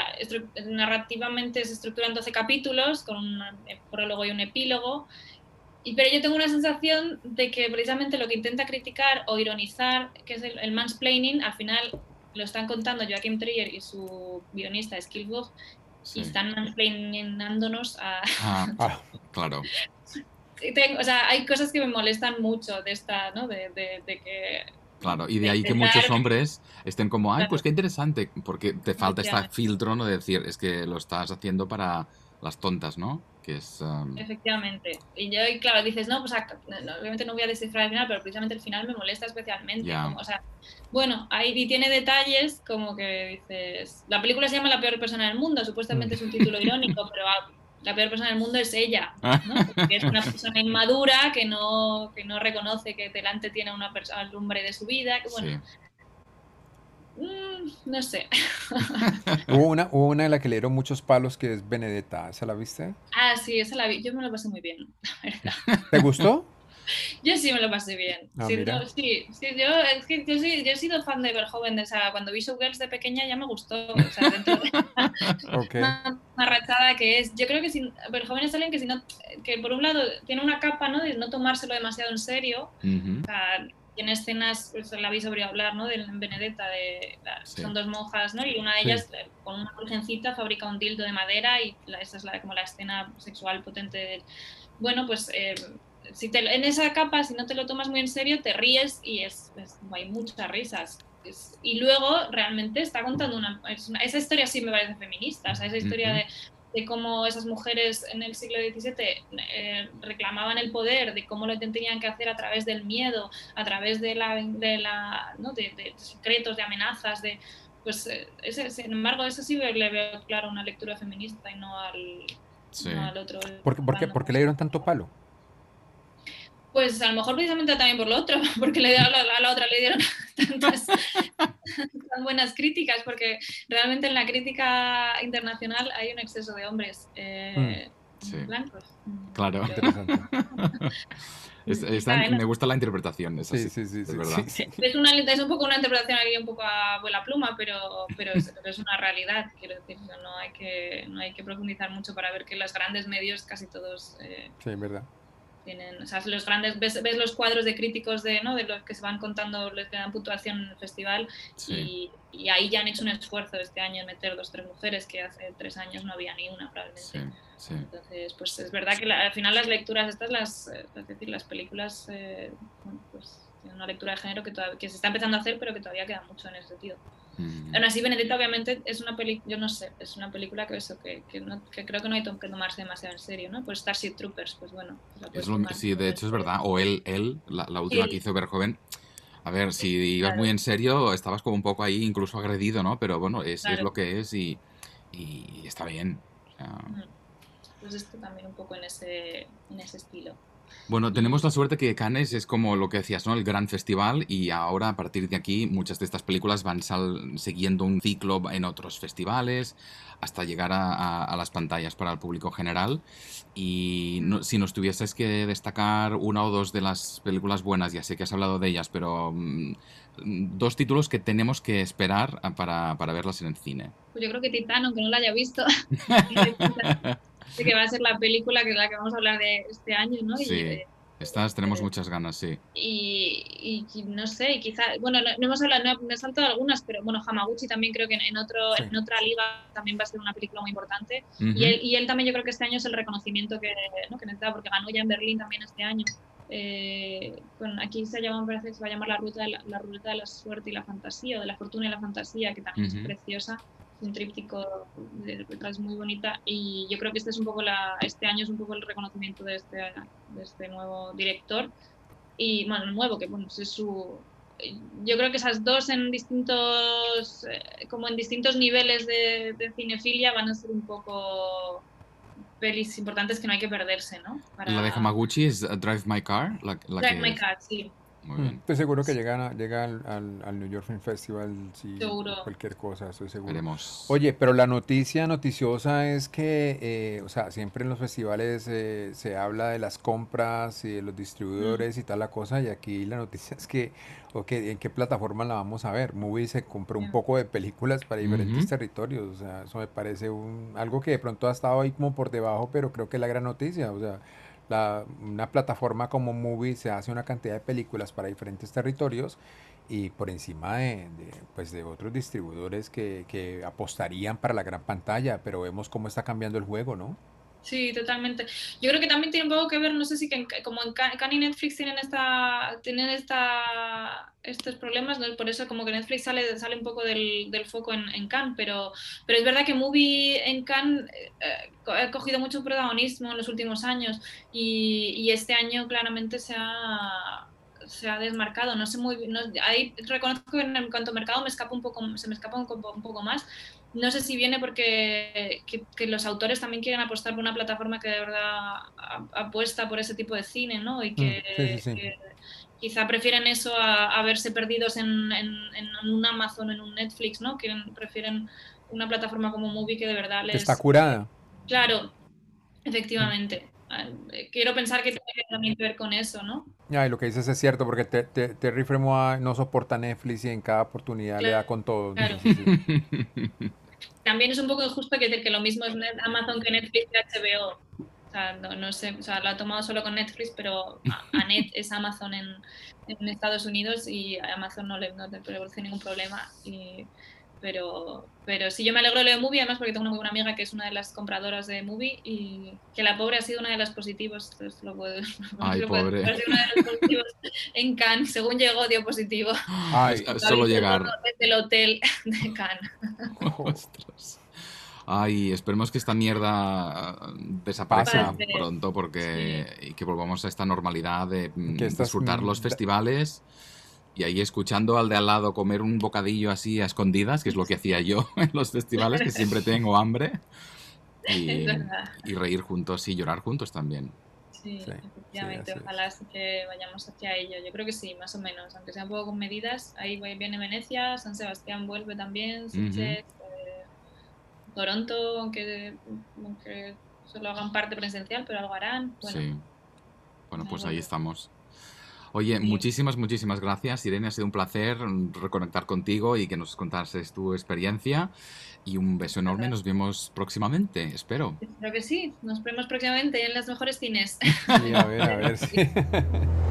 narrativamente se estructura en 12 capítulos, con un eh, prólogo y un epílogo. Y, pero yo tengo una sensación de que precisamente lo que intenta criticar o ironizar, que es el, el mansplaining, al final lo están contando Joachim Trier y su guionista Skillbog Sí. y están mansplainándonos a... Ah, Ah, claro. tengo- o sea, hay cosas que me molestan mucho de esta, ¿no? De, de- de que... Claro, y de ahí que muchos hombres estén como, ay, pues qué interesante, porque te falta este filtro, ¿no? De decir, es que lo estás haciendo para las tontas, ¿no? Que es... um, Efectivamente. Y yo, y claro, dices, no, pues obviamente no voy a descifrar el final, pero precisamente el final me molesta especialmente. Como, o sea, bueno, ahí y tiene detalles como que dices, la película se llama La peor persona del mundo, supuestamente es un título irónico, pero ah, la peor persona del mundo es ella, ¿no? Porque es una persona inmadura que no, que no reconoce que delante tiene una persona, al hombre de su vida, que bueno, sí. Mm, no sé. hubo una, hubo una de la que le dieron muchos palos que es Benedetta. ¿Esa la viste? Ah, sí, esa la vi, yo me lo pasé muy bien, la verdad. ¿Te gustó? Yo sí me lo pasé bien. Ah, sí, no, sí, sí, yo, es que yo, sí- yo he sido fan de Verhoeven, esa, cuando vi Showgirls de pequeña ya me gustó. O sea, dentro de marrachada que es. Yo creo que si, Verhoeven es alguien que, si no, que por un lado tiene una capa ¿no? de no tomárselo demasiado en serio. O sea, tiene escenas, pues la habéis oído hablar, ¿no? De en Benedetta, de, Sí. son dos monjas, ¿no? Y una de ellas, eh, con una virgencita, fabrica un dildo de madera y la- esa es la, como la escena sexual potente de... Bueno, pues eh, si te, en esa capa, si no te lo tomas muy en serio, te ríes y es, es- hay muchas risas. Es- y luego realmente está contando una, es una- Esa historia sí me parece feminista, o sea, esa historia de de cómo esas mujeres en el siglo XVII eh, reclamaban el poder, de cómo lo tenían que hacer a través del miedo, a través de la, de, la, ¿no? de, de secretos, de amenazas, de pues eh, ese- sin embargo eso sí le veo claro una lectura feminista y no al, Sí. no al otro. ¿Por, por qué, bando. por qué le dieron tanto palo? Pues a lo mejor precisamente también por lo otro, porque le, a, la, a la otra le dieron tantas tan buenas críticas, porque realmente en la crítica internacional hay un exceso de hombres eh, Sí. blancos. Claro. Pero- Interesante. Es- me gusta la interpretación, eso Sí, sí, sí, sí. es verdad. sí, sí. Es, una, es un poco una interpretación aquí un poco a vuela pluma, pero, pero, es, pero es una realidad, quiero decir, no hay, que, no hay que profundizar mucho para ver que los grandes medios casi todos eh, Sí, es verdad. Tienen, o sea, los grandes, ves, ves los cuadros de críticos de, ¿no? de los que se van contando, les dan puntuación en el festival Sí, y, y ahí ya han hecho un esfuerzo este año en meter dos, tres mujeres que hace tres años no había ni una probablemente. sí, sí. Entonces, pues es verdad que la- al final las lecturas estas, las, eh, es decir, las películas, eh, bueno, pues tienen una lectura de género que, todavía, que se está empezando a hacer, pero que todavía queda mucho en ese sentido. Mm. Aún así, Benedetta obviamente es una película, yo no sé, es una película que eso, que, que, no- que creo que no hay que tomarse demasiado en serio, ¿no? Pues Starship Troopers, pues bueno. la puedes Es lo- tomar sí, de hecho es verdad. O él, él la, la última Sí. que hizo Verhoeven. A ver, si ibas claro. muy en serio, estabas como un poco ahí, incluso agredido, ¿no? Pero bueno, es, lo que es y, y está bien. O sea, Ujú. Pues esto también un poco en ese, en ese estilo. Bueno, tenemos la suerte que Cannes es como lo que decías, ¿no? El gran festival y ahora a partir de aquí muchas de estas películas van sal- siguiendo un ciclo en otros festivales hasta llegar a, a- a las pantallas para el público general. Y no- si nos tuvieses que destacar una o dos de las películas buenas, ya sé que has hablado de ellas, pero mm, dos títulos que tenemos que esperar a- para, para verlas en el cine. Pues yo creo que Titán, aunque no la haya visto, de que va a ser la película que es la que vamos a hablar de este año, ¿no? Y, Sí. eh, Estas tenemos muchas ganas, sí. y, y no sé, y quizá, bueno, no, no hemos hablado, no, me he saltado algunas, pero bueno, Hamaguchi también creo que en, otro, Sí. en otra liga también va a ser una película muy importante. Ujú. Y, él, y él también yo creo que este año es el reconocimiento que, ¿no? que necesita, porque ganó ya en Berlín también este año. Eh, con, aquí se llama, me parece que se va a llamar la ruta, de la, la ruleta de la suerte y la fantasía, o de la fortuna y la fantasía, que también Ujú. es preciosa. Es un tríptico de detrás muy bonita. Y yo creo que este es un poco la, este año es un poco el reconocimiento de este, de este nuevo director. Y bueno, nuevo, que bueno, es su, yo creo que esas dos en distintos eh, como en distintos niveles de, de cinefilia van a ser un poco pelis importantes que no hay que perderse, ¿no? Para- La de Hamaguchi es uh, Drive My Car. La, la Drive que My Car, sí. Muy Mm, bien. Estoy seguro que llegan a- llega al, al- al New York Film Festival, si Seguro. cualquier cosa, estoy seguro. Veremos. Oye, pero la noticia noticiosa es que, eh, o sea, siempre en los festivales eh, se habla de las compras y de los distribuidores y tal la cosa, y aquí la noticia es que, ok, ¿en qué plataforma la vamos a ver? Movie se compró un poco de películas para diferentes territorios, o sea, eso me parece un, algo que de pronto ha estado ahí como por debajo, pero creo que es la gran noticia, o sea, la, una plataforma como Movie se hace una cantidad de películas para diferentes territorios y por encima de, pues de otros distribuidores que, que apostarían para la gran pantalla, pero vemos cómo está cambiando el juego, ¿no? Sí, totalmente. Yo creo que también tiene un poco que ver, no sé si que en- como en Can y Netflix tienen esta tienen esta estos problemas, ¿no? por eso como que Netflix sale, sale un poco del, del foco en, en Cannes, pero, pero es verdad que Movie en Cannes eh, co- ha cogido mucho protagonismo en los últimos años y, este año claramente se ha se ha desmarcado, no sé muy no- ahí reconozco que en cuanto a mercado me escapa un poco, se me escapa un poco más, no sé si viene porque que, que los autores también quieren apostar por una plataforma que de verdad apuesta por ese tipo de cine, ¿no? Y que, Mm, sí, sí, sí. que quizá prefieren eso a, a verse perdidos en, en, en un Amazon, en un Netflix, ¿no? Quieren, prefieren una plataforma como Movie que de verdad Que les... está curada. Claro, efectivamente. Ah, Quiero pensar que tiene también que ver con eso, ¿no? Ya, y lo que dices es cierto, porque te, te, Terry Fremont no soporta Netflix y en cada oportunidad le da con todo. Claro. También es un poco injusto que decir que lo mismo es Amazon que Netflix y HBO. O sea, no, no sé, o sea, lo ha tomado solo con Netflix, pero Anet es Amazon en, en Estados Unidos y a Amazon no le, no le produce ningún problema. Y, pero, pero sí, yo me alegro de lo de Movie, además porque tengo una muy buena amiga que es una de las compradoras de Movie y que la pobre ha sido una de las positivos. Entonces lo puedo, Ay, lo puedo- pobre. ha sido una de las positivos en Cannes, según llegó dio positivo. Ay, Solo llegar. Desde el hotel de Cannes. Ostras. Ay, esperemos que esta mierda uh, desaparezca Pase. pronto porque y que volvamos a esta normalidad de mm, disfrutar los festivales y ahí escuchando al de al lado comer un bocadillo así a escondidas, que es lo que hacía yo en los festivales, que siempre tengo hambre, y, reír juntos y llorar juntos también. Sí, Sí, efectivamente, sí, ojalá que vayamos hacia ello. Yo creo que sí, más o menos, aunque sea un poco con medidas. Ahí viene Venecia, San Sebastián vuelve también, Sitges, eh, Toronto, aunque, aunque solo hagan parte presencial, pero algo harán. Bueno, Sí. Bueno, pues ahí estamos. Oye, Sí. muchísimas, muchísimas gracias, Irene. Ha sido un placer mm, reconectar contigo y que nos contases tu experiencia. Y un beso enorme. Nos vemos próximamente, espero. espero que sí. Nos vemos próximamente en los mejores cines. Sí, a ver, a ver. sí.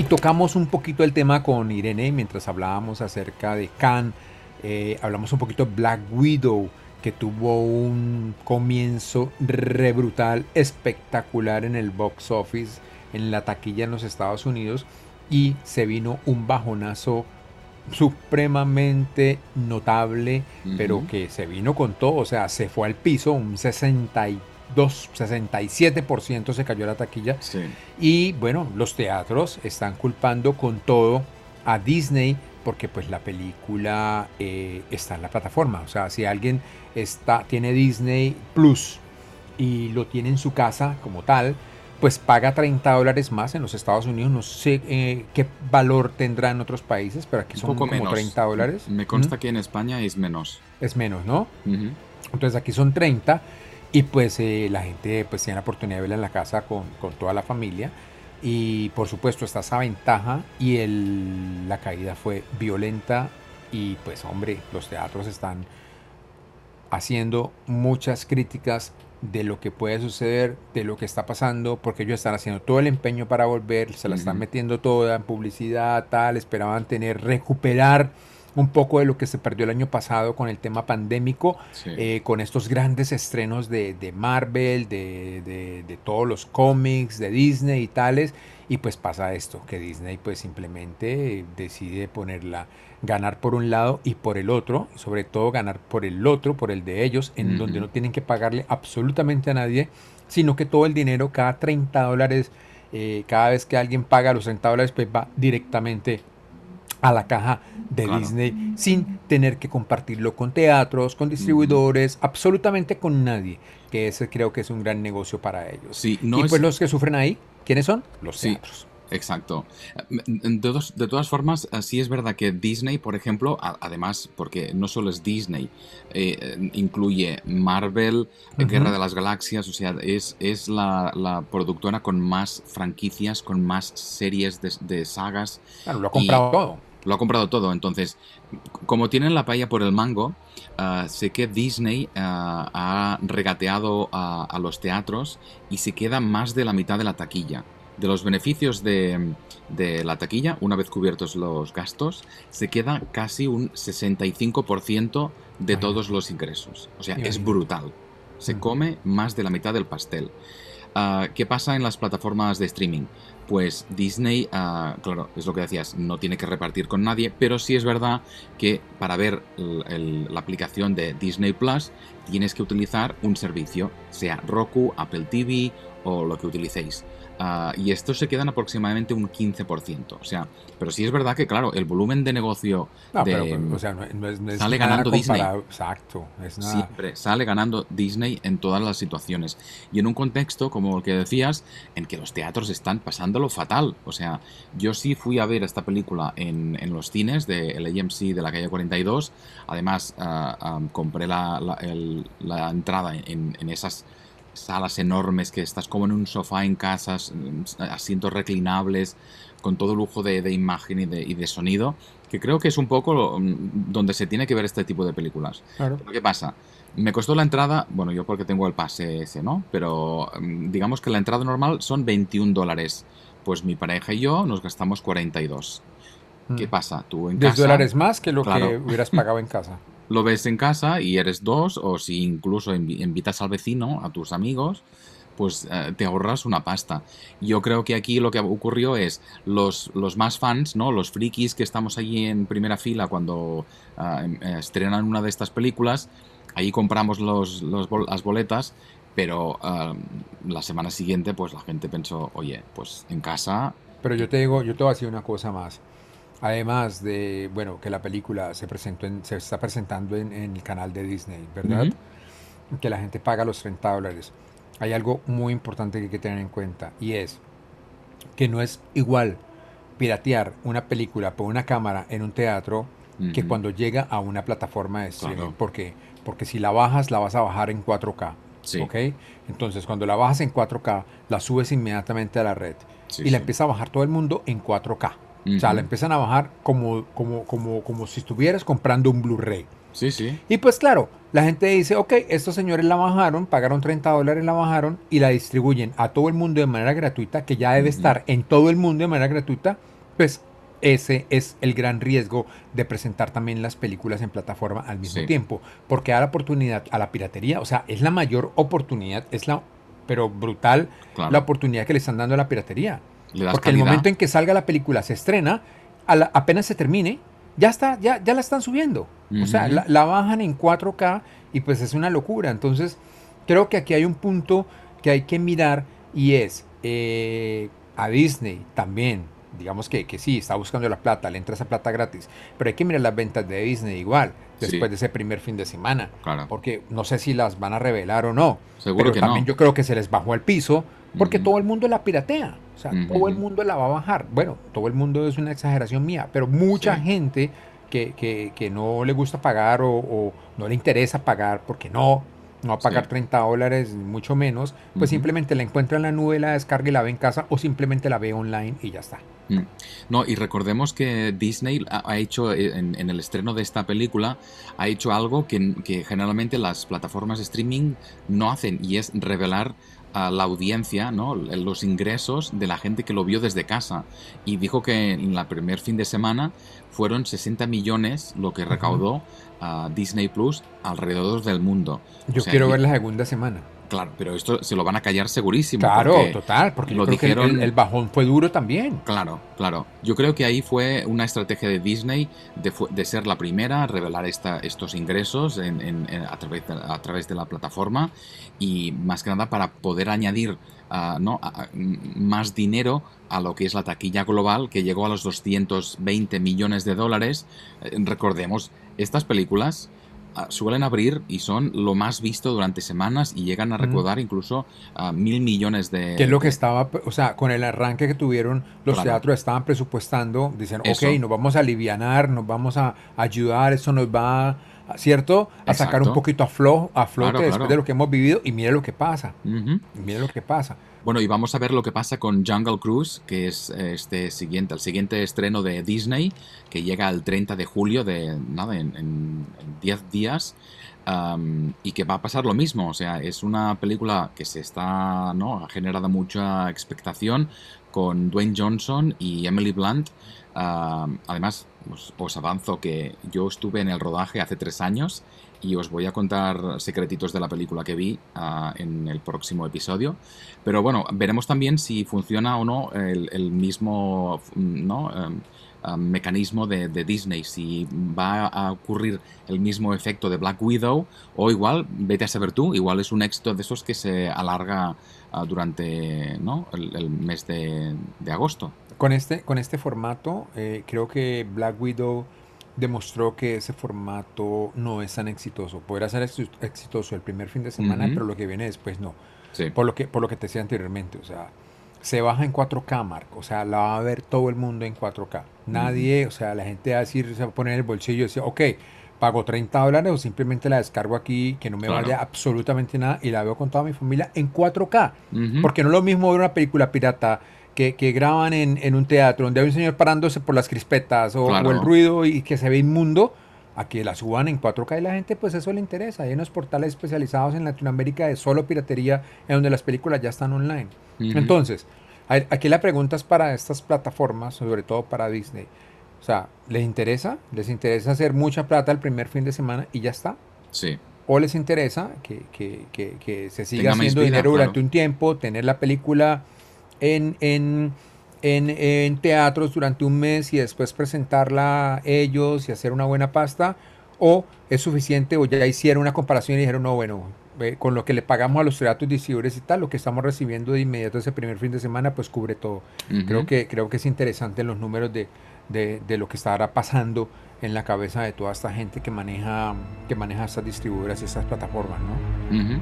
Y tocamos un poquito el tema con Irene mientras hablábamos acerca de Khan. Eh, hablamos un poquito de Black Widow, que tuvo un comienzo re brutal, espectacular en el box office. en la taquilla en los Estados Unidos y se vino un bajonazo supremamente notable, pero que se vino con todo, o sea, se fue al piso, un 62, 67% se cayó la taquilla. Sí. Y bueno, los teatros están culpando con todo a Disney porque pues la película eh, está en la plataforma. O sea, si alguien está, tiene Disney Plus y lo tiene en su casa como tal, pues paga 30 dólares más en los Estados Unidos. No sé eh, qué valor tendrá en otros países, pero aquí Un son poco como menos. 30 dólares. Me consta que en España es menos. Es menos, ¿no? Entonces aquí son 30 y pues eh, la gente pues tiene la oportunidad de verla en la casa con, con toda la familia. Y por supuesto está esa ventaja y el, la caída fue violenta y pues hombre, los teatros están haciendo muchas críticas de lo que puede suceder, de lo que está pasando, porque ellos están haciendo todo el empeño para volver, se la están metiendo toda en publicidad, tal, esperaban tener, recuperar un poco de lo que se perdió el año pasado con el tema pandémico, Sí. eh, con estos grandes estrenos de, de Marvel, de, de- de todos los cómics, de Disney y tales, y pues pasa esto, que Disney pues simplemente eh, decide ponerla, ganar por un lado y por el otro, y sobre todo ganar por el otro, por el de ellos, en donde no tienen que pagarle absolutamente a nadie, sino que todo el dinero, cada 30 dólares, eh, cada vez que alguien paga los 30 dólares, pues va directamente a la caja de Claro. Disney sin tener que compartirlo con teatros, con distribuidores, absolutamente con nadie, que ese creo que es un gran negocio para ellos. Sí, no y es- pues los que sufren ahí, ¿quiénes son? Los Sí. teatros. Exacto. De, dos- de todas formas, sí es verdad que Disney, por ejemplo, a- además, porque no solo es Disney, eh, incluye Marvel, eh. Guerra de las Galaxias, o sea, es, es la, la productora con más franquicias, con más series de, de sagas. Claro, lo ha comprado Y- todo. Lo ha comprado todo, entonces, como tienen la paella por el mango, ah, sé que Disney ah, ha regateado a, a los teatros y se queda más de la mitad de la taquilla. De los beneficios de, de la taquilla, una vez cubiertos los gastos, se queda casi un 65% de todos los ingresos. O sea, es brutal. Se Ujú. come más de la mitad del pastel. Ah, ¿Qué pasa en las plataformas de streaming? Pues Disney, ah, claro, es lo que decías, no tiene que repartir con nadie, pero sí es verdad que para ver la aplicación de Disney Plus tienes que utilizar un servicio, sea Roku, Apple TV o lo que utilicéis. Ah, y estos se quedan aproximadamente un 15%. O sea, pero sí es verdad que, claro, el volumen de negocio No, de, pero, pero, o sea, no, no es, no es sale ganando Disney. Exacto. Es nada. Siempre sale ganando Disney en todas las situaciones. Y en un contexto, como el que decías, en que los teatros están pasándolo fatal. O sea, yo sí fui a ver esta película en, en los cines del AMC de la calle 42. Además, ah, ah, compré la, la- el- la entrada en, en esas salas enormes que estás como en un sofá en casas, asientos reclinables, con todo lujo de, de imagen y de, y de sonido, que creo que es un poco mm, donde se tiene que ver este tipo de películas. Claro. Pero ¿qué pasa? Me costó la entrada, bueno, yo porque tengo el pase ese, ¿no? Pero mm, digamos que la entrada normal son 21 dólares. Pues mi pareja y yo nos gastamos 42. ¿Qué Mm. pasa? Tú en 10 casa dólares más que lo que hubieras pagado en casa. lo ves en casa y eres dos, o si incluso invi- invitas al vecino, a tus amigos, pues eh, te ahorras una pasta. Yo creo que aquí lo que ocurrió es los, los más fans, ¿no? Los frikis que estamos allí en primera fila cuando ah, em- eh, estrenan una de estas películas, ahí compramos los, los las boletas, pero ah, la semana siguiente pues la gente pensó, oye, pues en casa... Pero yo te digo, yo te voy a decir una cosa más. Además de, bueno, que la película se presentó en- se está presentando en, en el canal de Disney, ¿verdad? Que la gente paga los 30 dólares. Hay algo muy importante que hay que tener en cuenta y es que no es igual piratear una película por una cámara en un teatro que cuando llega a una plataforma de streaming. Claro. ¿Por qué? Porque si la bajas, la vas a bajar en 4K. Sí. ¿Ok? Entonces, cuando la bajas en 4K, la subes inmediatamente a la red. Sí, y la sí. empieza a bajar todo el mundo en 4K. O sea, la empiezan a bajar como, como, como, como si estuvieras comprando un Blu-ray. Sí, sí. Y pues claro, la gente dice, ok, estos señores la bajaron, pagaron 30 dólares, la bajaron y la distribuyen a todo el mundo de manera gratuita, que ya debe estar en todo el mundo de manera gratuita, pues ese es el gran riesgo de presentar también las películas en plataforma al mismo Sí. tiempo, porque da la oportunidad a la piratería, o sea, es la mayor oportunidad, es la pero brutal Claro. la oportunidad que le están dando a la piratería. Le das Porque el calidad. momento en que salga la película, se estrena, a la- apenas se termine, ya está, ya, ya la están subiendo. O sea, la, la bajan en 4K y pues es una locura. Entonces, creo que aquí hay un punto que hay que mirar y es eh, a Disney también. Digamos que, que sí, está buscando la plata, le entra esa plata gratis. Pero hay que mirar las ventas de Disney igual, después Sí. de ese primer fin de semana. Claro. Porque no sé si las van a revelar o no. Seguro pero que también no. yo creo que se les bajó al piso porque todo el mundo la piratea. O sea, todo el mundo la va a bajar. Bueno, todo el mundo es una exageración mía, pero mucha Sí. gente que, que- que no le gusta pagar o, o no le interesa pagar porque no, no va a pagar Sí. 30 dólares, mucho menos, pues simplemente la encuentra en la nube, la descarga y la ve en casa o simplemente la ve online y ya está. Mm. No, y recordemos que Disney ha, hecho, eh, en, en el estreno de esta película, ha hecho algo que, que generalmente las plataformas de streaming no hacen, y es revelar a la audiencia ¿no? los ingresos de la gente que lo vio desde casa. Y dijo que en la primer fin de semana fueron 60 millones lo que recaudó a Disney Plus alrededor del mundo. Yo O sea, quiero ver la segunda semana. Claro, pero esto se lo van a callar segurísimo. Claro, total, porque yo lo creo que el- dijeron- el, bajón fue duro también. Claro, claro. Yo creo que ahí fue una estrategia de Disney de, de ser la primera a revelar esta, estos ingresos en- en- en- a, través de, a través de la plataforma y más que nada para poder añadir ah, ¿no? a- a- m- más dinero a lo que es la taquilla global que llegó a los 220 millones de dólares. Eh, recordemos, estas películas suelen abrir y son lo más visto durante semanas y llegan a recaudar incluso ah, mil millones de... Que es lo que estaba, o sea, con el arranque que tuvieron, los Claro. teatros estaban presupuestando, dicen, Eso. ok, nos vamos a alivianar, nos vamos a ayudar, eso nos va, a- ¿cierto? A sacar un poquito a, flo, a flote Claro, después claro. de lo que hemos vivido y mire lo que pasa, mire lo que pasa. Bueno, y vamos a ver lo que pasa con Jungle Cruise, que es eh, este siguiente, el siguiente estreno de Disney, que llega el 30 de julio de nada, en, en- en 10 días. y que va a pasar lo mismo, o sea, es una película que se está, ¿no? Ha generado mucha expectación con Dwayne Johnson y Emily Blunt. Además, os, os avanzo que yo estuve en el rodaje hace tres años y os voy a contar secretitos de la película que vi ah, en el próximo episodio. Pero bueno, veremos también si funciona o no el, mismo ¿no? Em, ah, mecanismo de, Disney, si va a ocurrir el mismo efecto de Black Widow o igual, vete a saber tú, igual es un éxito de esos que se alarga ah, durante ¿no? el, el mes de, de agosto. Con este, con este formato, eh, creo que Black Widow demostró que ese formato no es tan exitoso. Podrá ser exi- exitoso el primer fin de semana, pero lo que viene después no. Sí. Por lo que, por lo que te decía anteriormente, o sea, se baja en 4K, Marco, o sea, la va a ver todo el mundo en 4K. Nadie, o sea, la gente va a decir, se va a poner en el bolsillo y decir, ok, pago 30 dólares o simplemente la descargo aquí, que no me Claro. vaya absolutamente nada y la veo con toda mi familia en 4K. Ujú. Porque no es lo mismo ver una película pirata que, que graban en, en un teatro donde hay un señor parándose por las crispetas o, Claro. o el ruido y que se ve inmundo, a que la suban en 4K y la gente pues eso le interesa. Hay unos portales especializados en Latinoamérica de solo piratería en donde las películas ya están online. Ujú. Entonces, a- aquí la pregunta es para estas plataformas, sobre todo para Disney. O sea, ¿les interesa? ¿Les interesa hacer mucha plata el primer fin de semana y ya está? Sí. ¿O les interesa que, que- que- que se siga Tenga haciendo vida, dinero durante claro. un tiempo, tener la película en, en, en, en teatros durante un mes y después presentarla ellos y hacer una buena pasta? ¿O es suficiente o ya hicieron una comparación y dijeron, no, bueno, eh, con lo que le pagamos a los teatros distribuidores y tal, lo que estamos recibiendo de inmediato ese primer fin de semana, pues cubre todo. Creo que, creo que es interesante los números de, de, de lo que estará pasando en la cabeza de toda esta gente que maneja, que maneja estas distribuidoras y estas plataformas, ¿no? Ujú.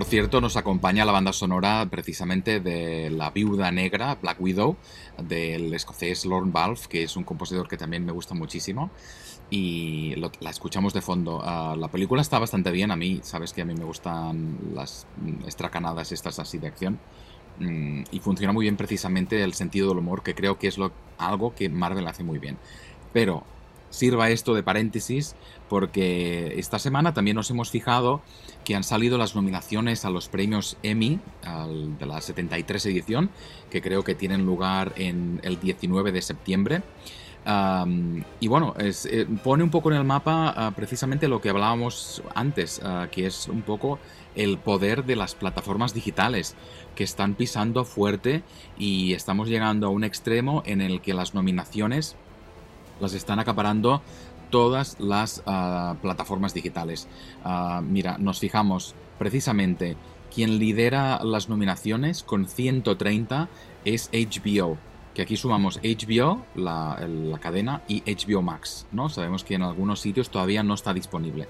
Por cierto, nos acompaña la banda sonora precisamente de La Viuda Negra, Black Widow, del escocés Lorne Balfe, que es un compositor que también me gusta muchísimo. Y la escuchamos de fondo. Ah, la película está bastante bien a mí, sabes que a mí me gustan las mm, estracanadas estas así de acción. Mm, y funciona muy bien precisamente el sentido del humor, que creo que es algo que Marvel hace muy bien. Pero sirva esto de paréntesis porque esta semana también nos hemos fijado que han salido las nominaciones a los premios Emmy de la 73 edición, que creo que tienen lugar en el 19 de septiembre. Y bueno, eh, pone un poco en el mapa ah, precisamente lo que hablábamos antes, ah, que es un poco el poder de las plataformas digitales que están pisando fuerte y estamos llegando a un extremo en el que las nominaciones las están acaparando todas las ah, plataformas digitales. Ah, mira, nos fijamos precisamente quien lidera las nominaciones con 130 es HBO. Que aquí sumamos HBO, la, la cadena, y HBO Max, ¿no? Sabemos que en algunos sitios todavía no está disponible.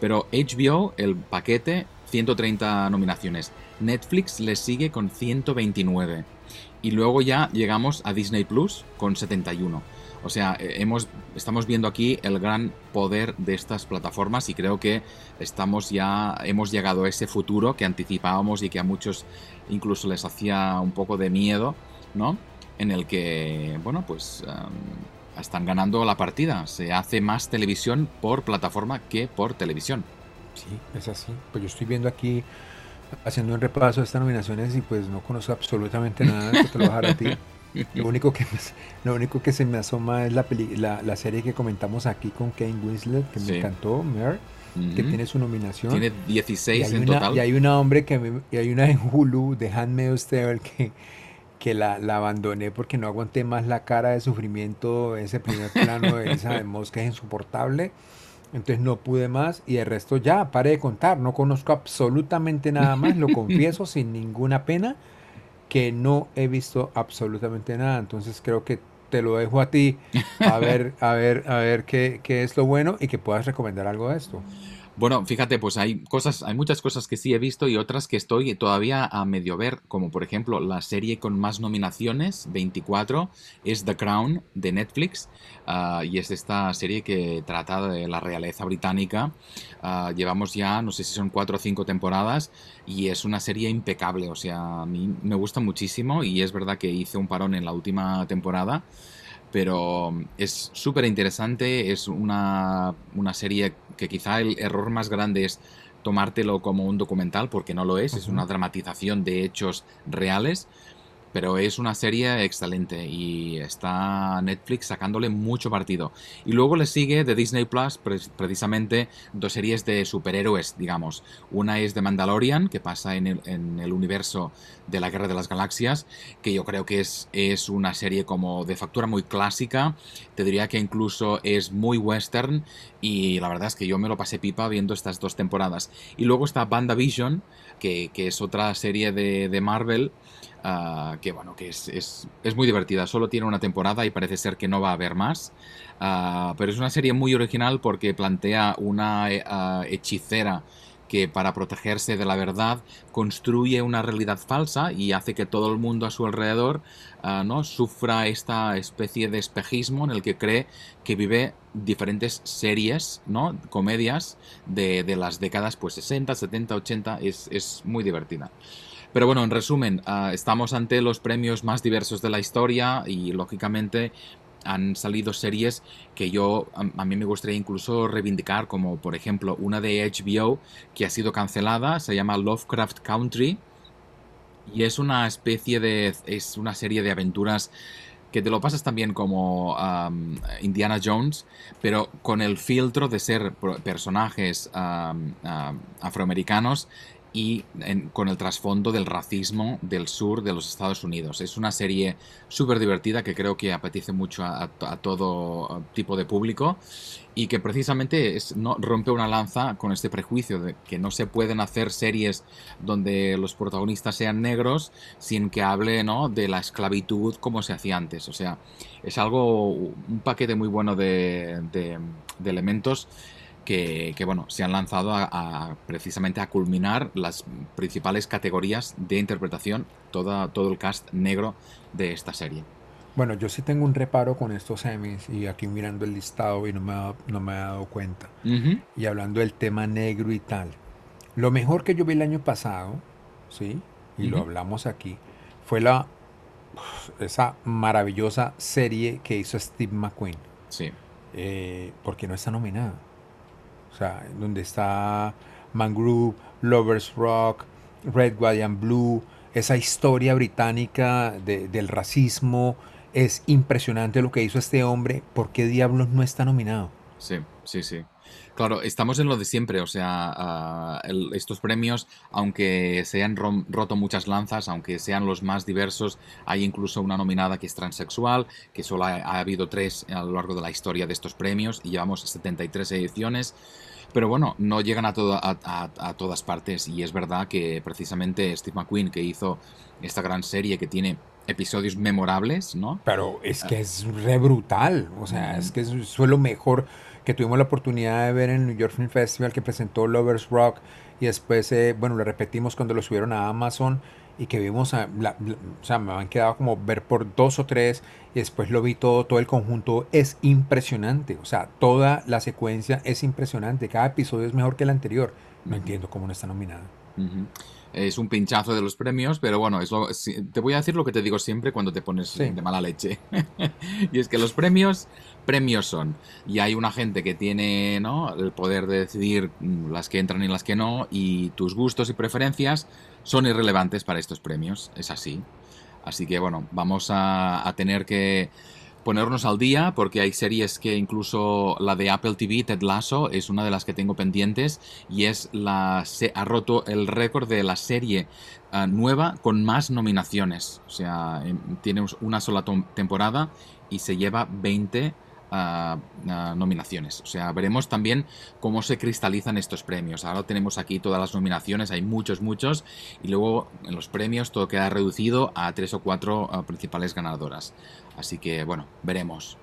Pero HBO, el paquete, 130 nominaciones. Netflix le sigue con 129. Y luego ya llegamos a Disney Plus con 71. O sea, eh, hemos, estamos viendo aquí el gran poder de estas plataformas y creo que estamos ya, hemos llegado a ese futuro que anticipábamos y que a muchos incluso les hacía un poco de miedo, ¿no? En el que, bueno, pues em, están ganando la partida. Se hace más televisión por plataforma que por televisión. Sí, es así. Pues yo estoy viendo aquí, haciendo un repaso de estas nominaciones y pues no conozco absolutamente nada, te lo voy a dejar a ti. Lo único que, lo único que se me asoma es la, peli- la, la serie que comentamos aquí con Kane Winslet, que Sí. me encantó, Mer, que Ujú. tiene su nominación. Tiene y 16 hay en una, total. Y hay una hombre que me- y hay una en Hulu de Handmaid's Tale que, que la, la abandoné porque no aguanté más la cara de sufrimiento, ese primer plano de esa de mosca es insoportable. Entonces no pude más y el resto ya, paré de contar, no conozco absolutamente nada más, lo confieso sin ninguna pena, que no he visto absolutamente nada. Entonces creo que te lo dejo a ti, a ver, a ver, a ver qué, qué es lo bueno y que puedas recomendar algo de esto. Bueno, fíjate, pues hay cosas, hay muchas cosas que sí he visto y otras que estoy todavía a medio ver, como por ejemplo la serie con más nominaciones, 24, es The Crown de Netflix, ah, y es esta serie que trata de la realeza británica. Ah, llevamos ya, no sé si son cuatro o cinco temporadas, y es una serie impecable, o sea, a mí me gusta muchísimo y es verdad que hice un parón en la última temporada pero es súper interesante, es una, una serie que quizá el error más grande es tomártelo como un documental, porque no lo es, es una dramatización de hechos reales, pero es una serie excelente y está Netflix sacándole mucho partido. Y luego le sigue de Disney Plus pre- precisamente dos series de superhéroes, digamos. Una es de Mandalorian, que pasa en el, en el universo de la Guerra de las Galaxias, que yo creo que es, es una serie como de factura muy clásica, te diría que incluso es muy western y la verdad es que yo me lo pasé pipa viendo estas dos temporadas. Y luego está WandaVision, que, que es otra serie de, de Marvel, ah, que bueno, que es, es, es muy divertida, solo tiene una temporada y parece ser que no va a haber más. Ah, pero es una serie muy original porque plantea una eh, ah, hechicera que para protegerse de la verdad construye una realidad falsa y hace que todo el mundo a su alrededor ah, ¿no? sufra esta especie de espejismo en el que cree que vive diferentes series, ¿no? comedias de, de las décadas pues 60, 70, 80, es, es muy divertida. Pero bueno, en resumen, ah, estamos ante los premios más diversos de la historia y lógicamente han salido series que yo a, mí me gustaría incluso reivindicar, como por ejemplo una de HBO que ha sido cancelada, se llama Lovecraft Country y es una especie de es una serie de aventuras que te lo pasas también como Indiana Jones, pero con el filtro de ser personajes afroamericanos y con el trasfondo del racismo del sur de los Estados Unidos. Es una serie súper divertida que creo que apetece mucho a, a- todo tipo de público y que precisamente es- rompe una lanza con este prejuicio de que no se pueden hacer series donde los protagonistas sean negros sin que hable ¿no? de la esclavitud como se hacía antes. O sea, es algo, un paquete muy bueno de elementos que, que, bueno, se han lanzado a, a precisamente a culminar las principales categorías de interpretación, toda, todo el cast negro de esta serie. Bueno, yo sí tengo un reparo con estos Emmys y aquí mirando el listado y no me, ha- no me he dado cuenta. Ujú. Y hablando del tema negro y tal. Lo mejor que yo vi el año pasado, ¿sí? Y lo Ujú. hablamos aquí, fue la esa maravillosa serie que hizo Steve McQueen. Sí. eh, porque no está nominada. O sea, donde está Mangrove, Lovers Rock, Red, White and Blue, esa historia británica de- del racismo, es impresionante lo que hizo este hombre. ¿Por qué diablos no está nominado? Sí, sí, sí. Claro, estamos en lo de siempre, o sea, ah, el- estos premios, aunque se hayan rom- roto muchas lanzas, aunque sean los más diversos, hay incluso una nominada que es transexual, que solo ha, ha habido tres a lo largo de la historia de estos premios y llevamos 73 ediciones. Pero bueno, no llegan a, toda- a, a- a todas partes y es verdad que precisamente Steve McQueen, que hizo esta gran serie que tiene episodios memorables, ¿no? Pero es que es re brutal. O sea, es que fue lo mejor que tuvimos la oportunidad de ver en el New York Film Festival que presentó Lovers Rock y después, eh, bueno, lo repetimos cuando lo subieron a Amazon y que vimos, a- la- la- o sea, me han quedado como ver por dos o tres y después lo vi todo, todo el conjunto es impresionante. O sea, toda la secuencia es impresionante. Cada episodio es mejor que el anterior. No entiendo cómo no está nominada. Es un pinchazo de los premios, pero bueno, es lo- te voy a decir lo que te digo siempre cuando te pones Sí. de mala leche. y es que los premios, premios son. Y hay una gente que tiene ¿no? el poder de decidir mm, las que entran y las que no, y tus gustos y preferencias son irrelevantes para estos premios. Es así. Así que bueno, vamos a, a tener que ponernos al día porque hay series que incluso la de Apple TV, Ted Lasso, es una de las que tengo pendientes y es la se ha roto el récord de la serie ah, nueva con más nominaciones. O sea, em, tiene una sola temporada y se lleva 20 nominaciones. O sea, veremos también cómo se cristalizan estos premios. Ahora tenemos aquí todas las nominaciones, hay muchos, muchos, y luego en los premios todo queda reducido a tres o cuatro ah, principales ganadoras. Así que, bueno, veremos.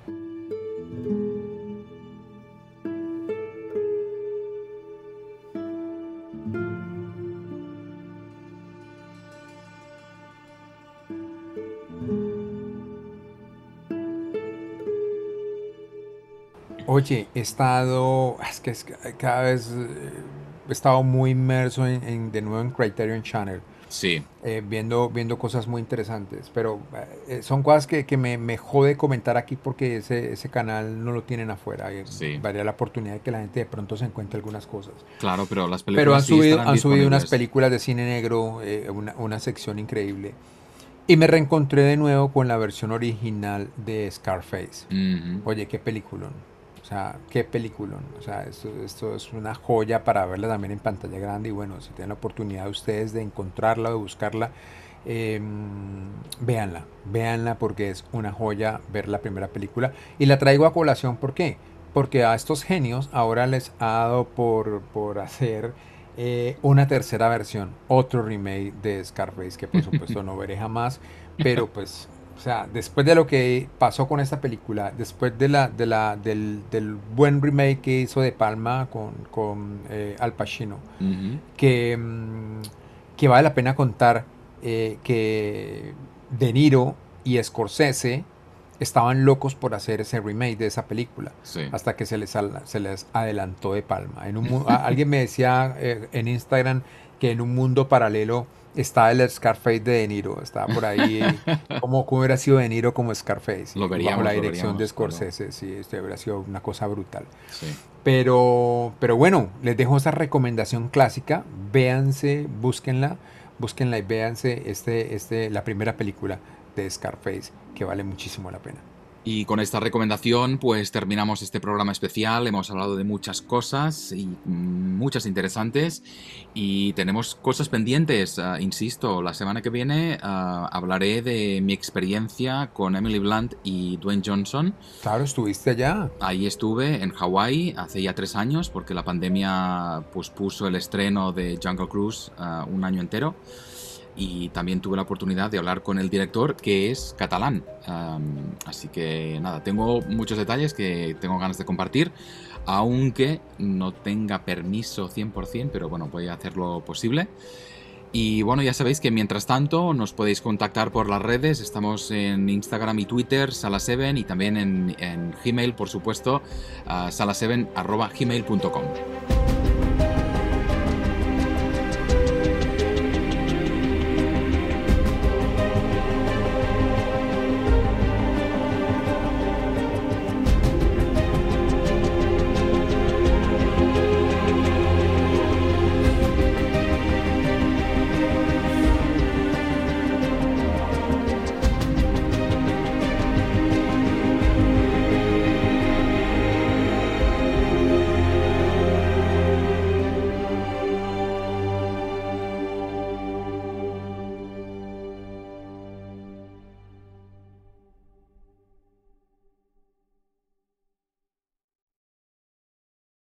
Oye, he estado, es que, es que cada vez eh, he estado muy inmerso en, en- de nuevo en Criterion Channel, Sí, eh, viendo, viendo cosas muy interesantes, pero eh, son cosas que, que me, me jode comentar aquí porque ese, ese canal no lo tienen afuera. Sí. Daría la oportunidad de que la gente de pronto se encuentre algunas cosas. claro, pero las películas Pero han sí subido, han subido unas películas de cine negro, eh, una, una sección increíble. Y me reencontré de nuevo con la versión original de Scarface. Ujú. Oye, qué peliculón. O sea, qué peliculón. O sea, esto, esto es una joya para verla también en pantalla grande. Y bueno, si tienen la oportunidad ustedes de encontrarla, de buscarla, eh, véanla. Véanla porque es una joya ver la primera película. Y la traigo a colación, ¿por qué? Porque a estos genios ahora les ha dado por, por hacer eh, una tercera versión, otro remake de Scarface, que por supuesto no veré jamás. Pero pues o sea, después de lo que pasó con esta película, después de la, de la, del, del buen remake que hizo De Palma con, con eh, Al Pacino, que, mm, que vale la pena contar eh, que De Niro y Scorsese estaban locos por hacer ese remake de esa película Sí. hasta que se les, se les adelantó de palma. En un alguien me decía eh, en Instagram que en un mundo paralelo está el Scarface de De Niro, estaba por ahí, como cómo hubiera sido De Niro como Scarface, Lo bajo veríamos, la dirección de veríamos. Scorsese, sí, esto hubiera sido una cosa brutal. Sí. Pero, pero bueno, les dejo esa recomendación clásica, véanse, búsquenla, búsquenla y véanse este, este, la primera película de Scarface, que vale muchísimo la pena. Y con esta recomendación, pues terminamos este programa especial. Hemos hablado de muchas cosas y mm, muchas interesantes. Y tenemos cosas pendientes. Ah, insisto, la semana que viene ah, hablaré de mi experiencia con Emily Blunt y Dwayne Johnson. Claro, estuviste allá. Ahí estuve en Hawái hace ya tres años porque la pandemia pues, puso el estreno de Jungle Cruise ah, un año entero y también tuve la oportunidad de hablar con el director que es catalán. Así que nada, tengo muchos detalles que tengo ganas de compartir, aunque no tenga permiso 100%, pero bueno, voy a hacer lo posible. Y bueno, ya sabéis que mientras tanto nos podéis contactar por las redes, estamos en Instagram y Twitter, Sala7, y también en, Gmail, por supuesto, sala7.gmail.com.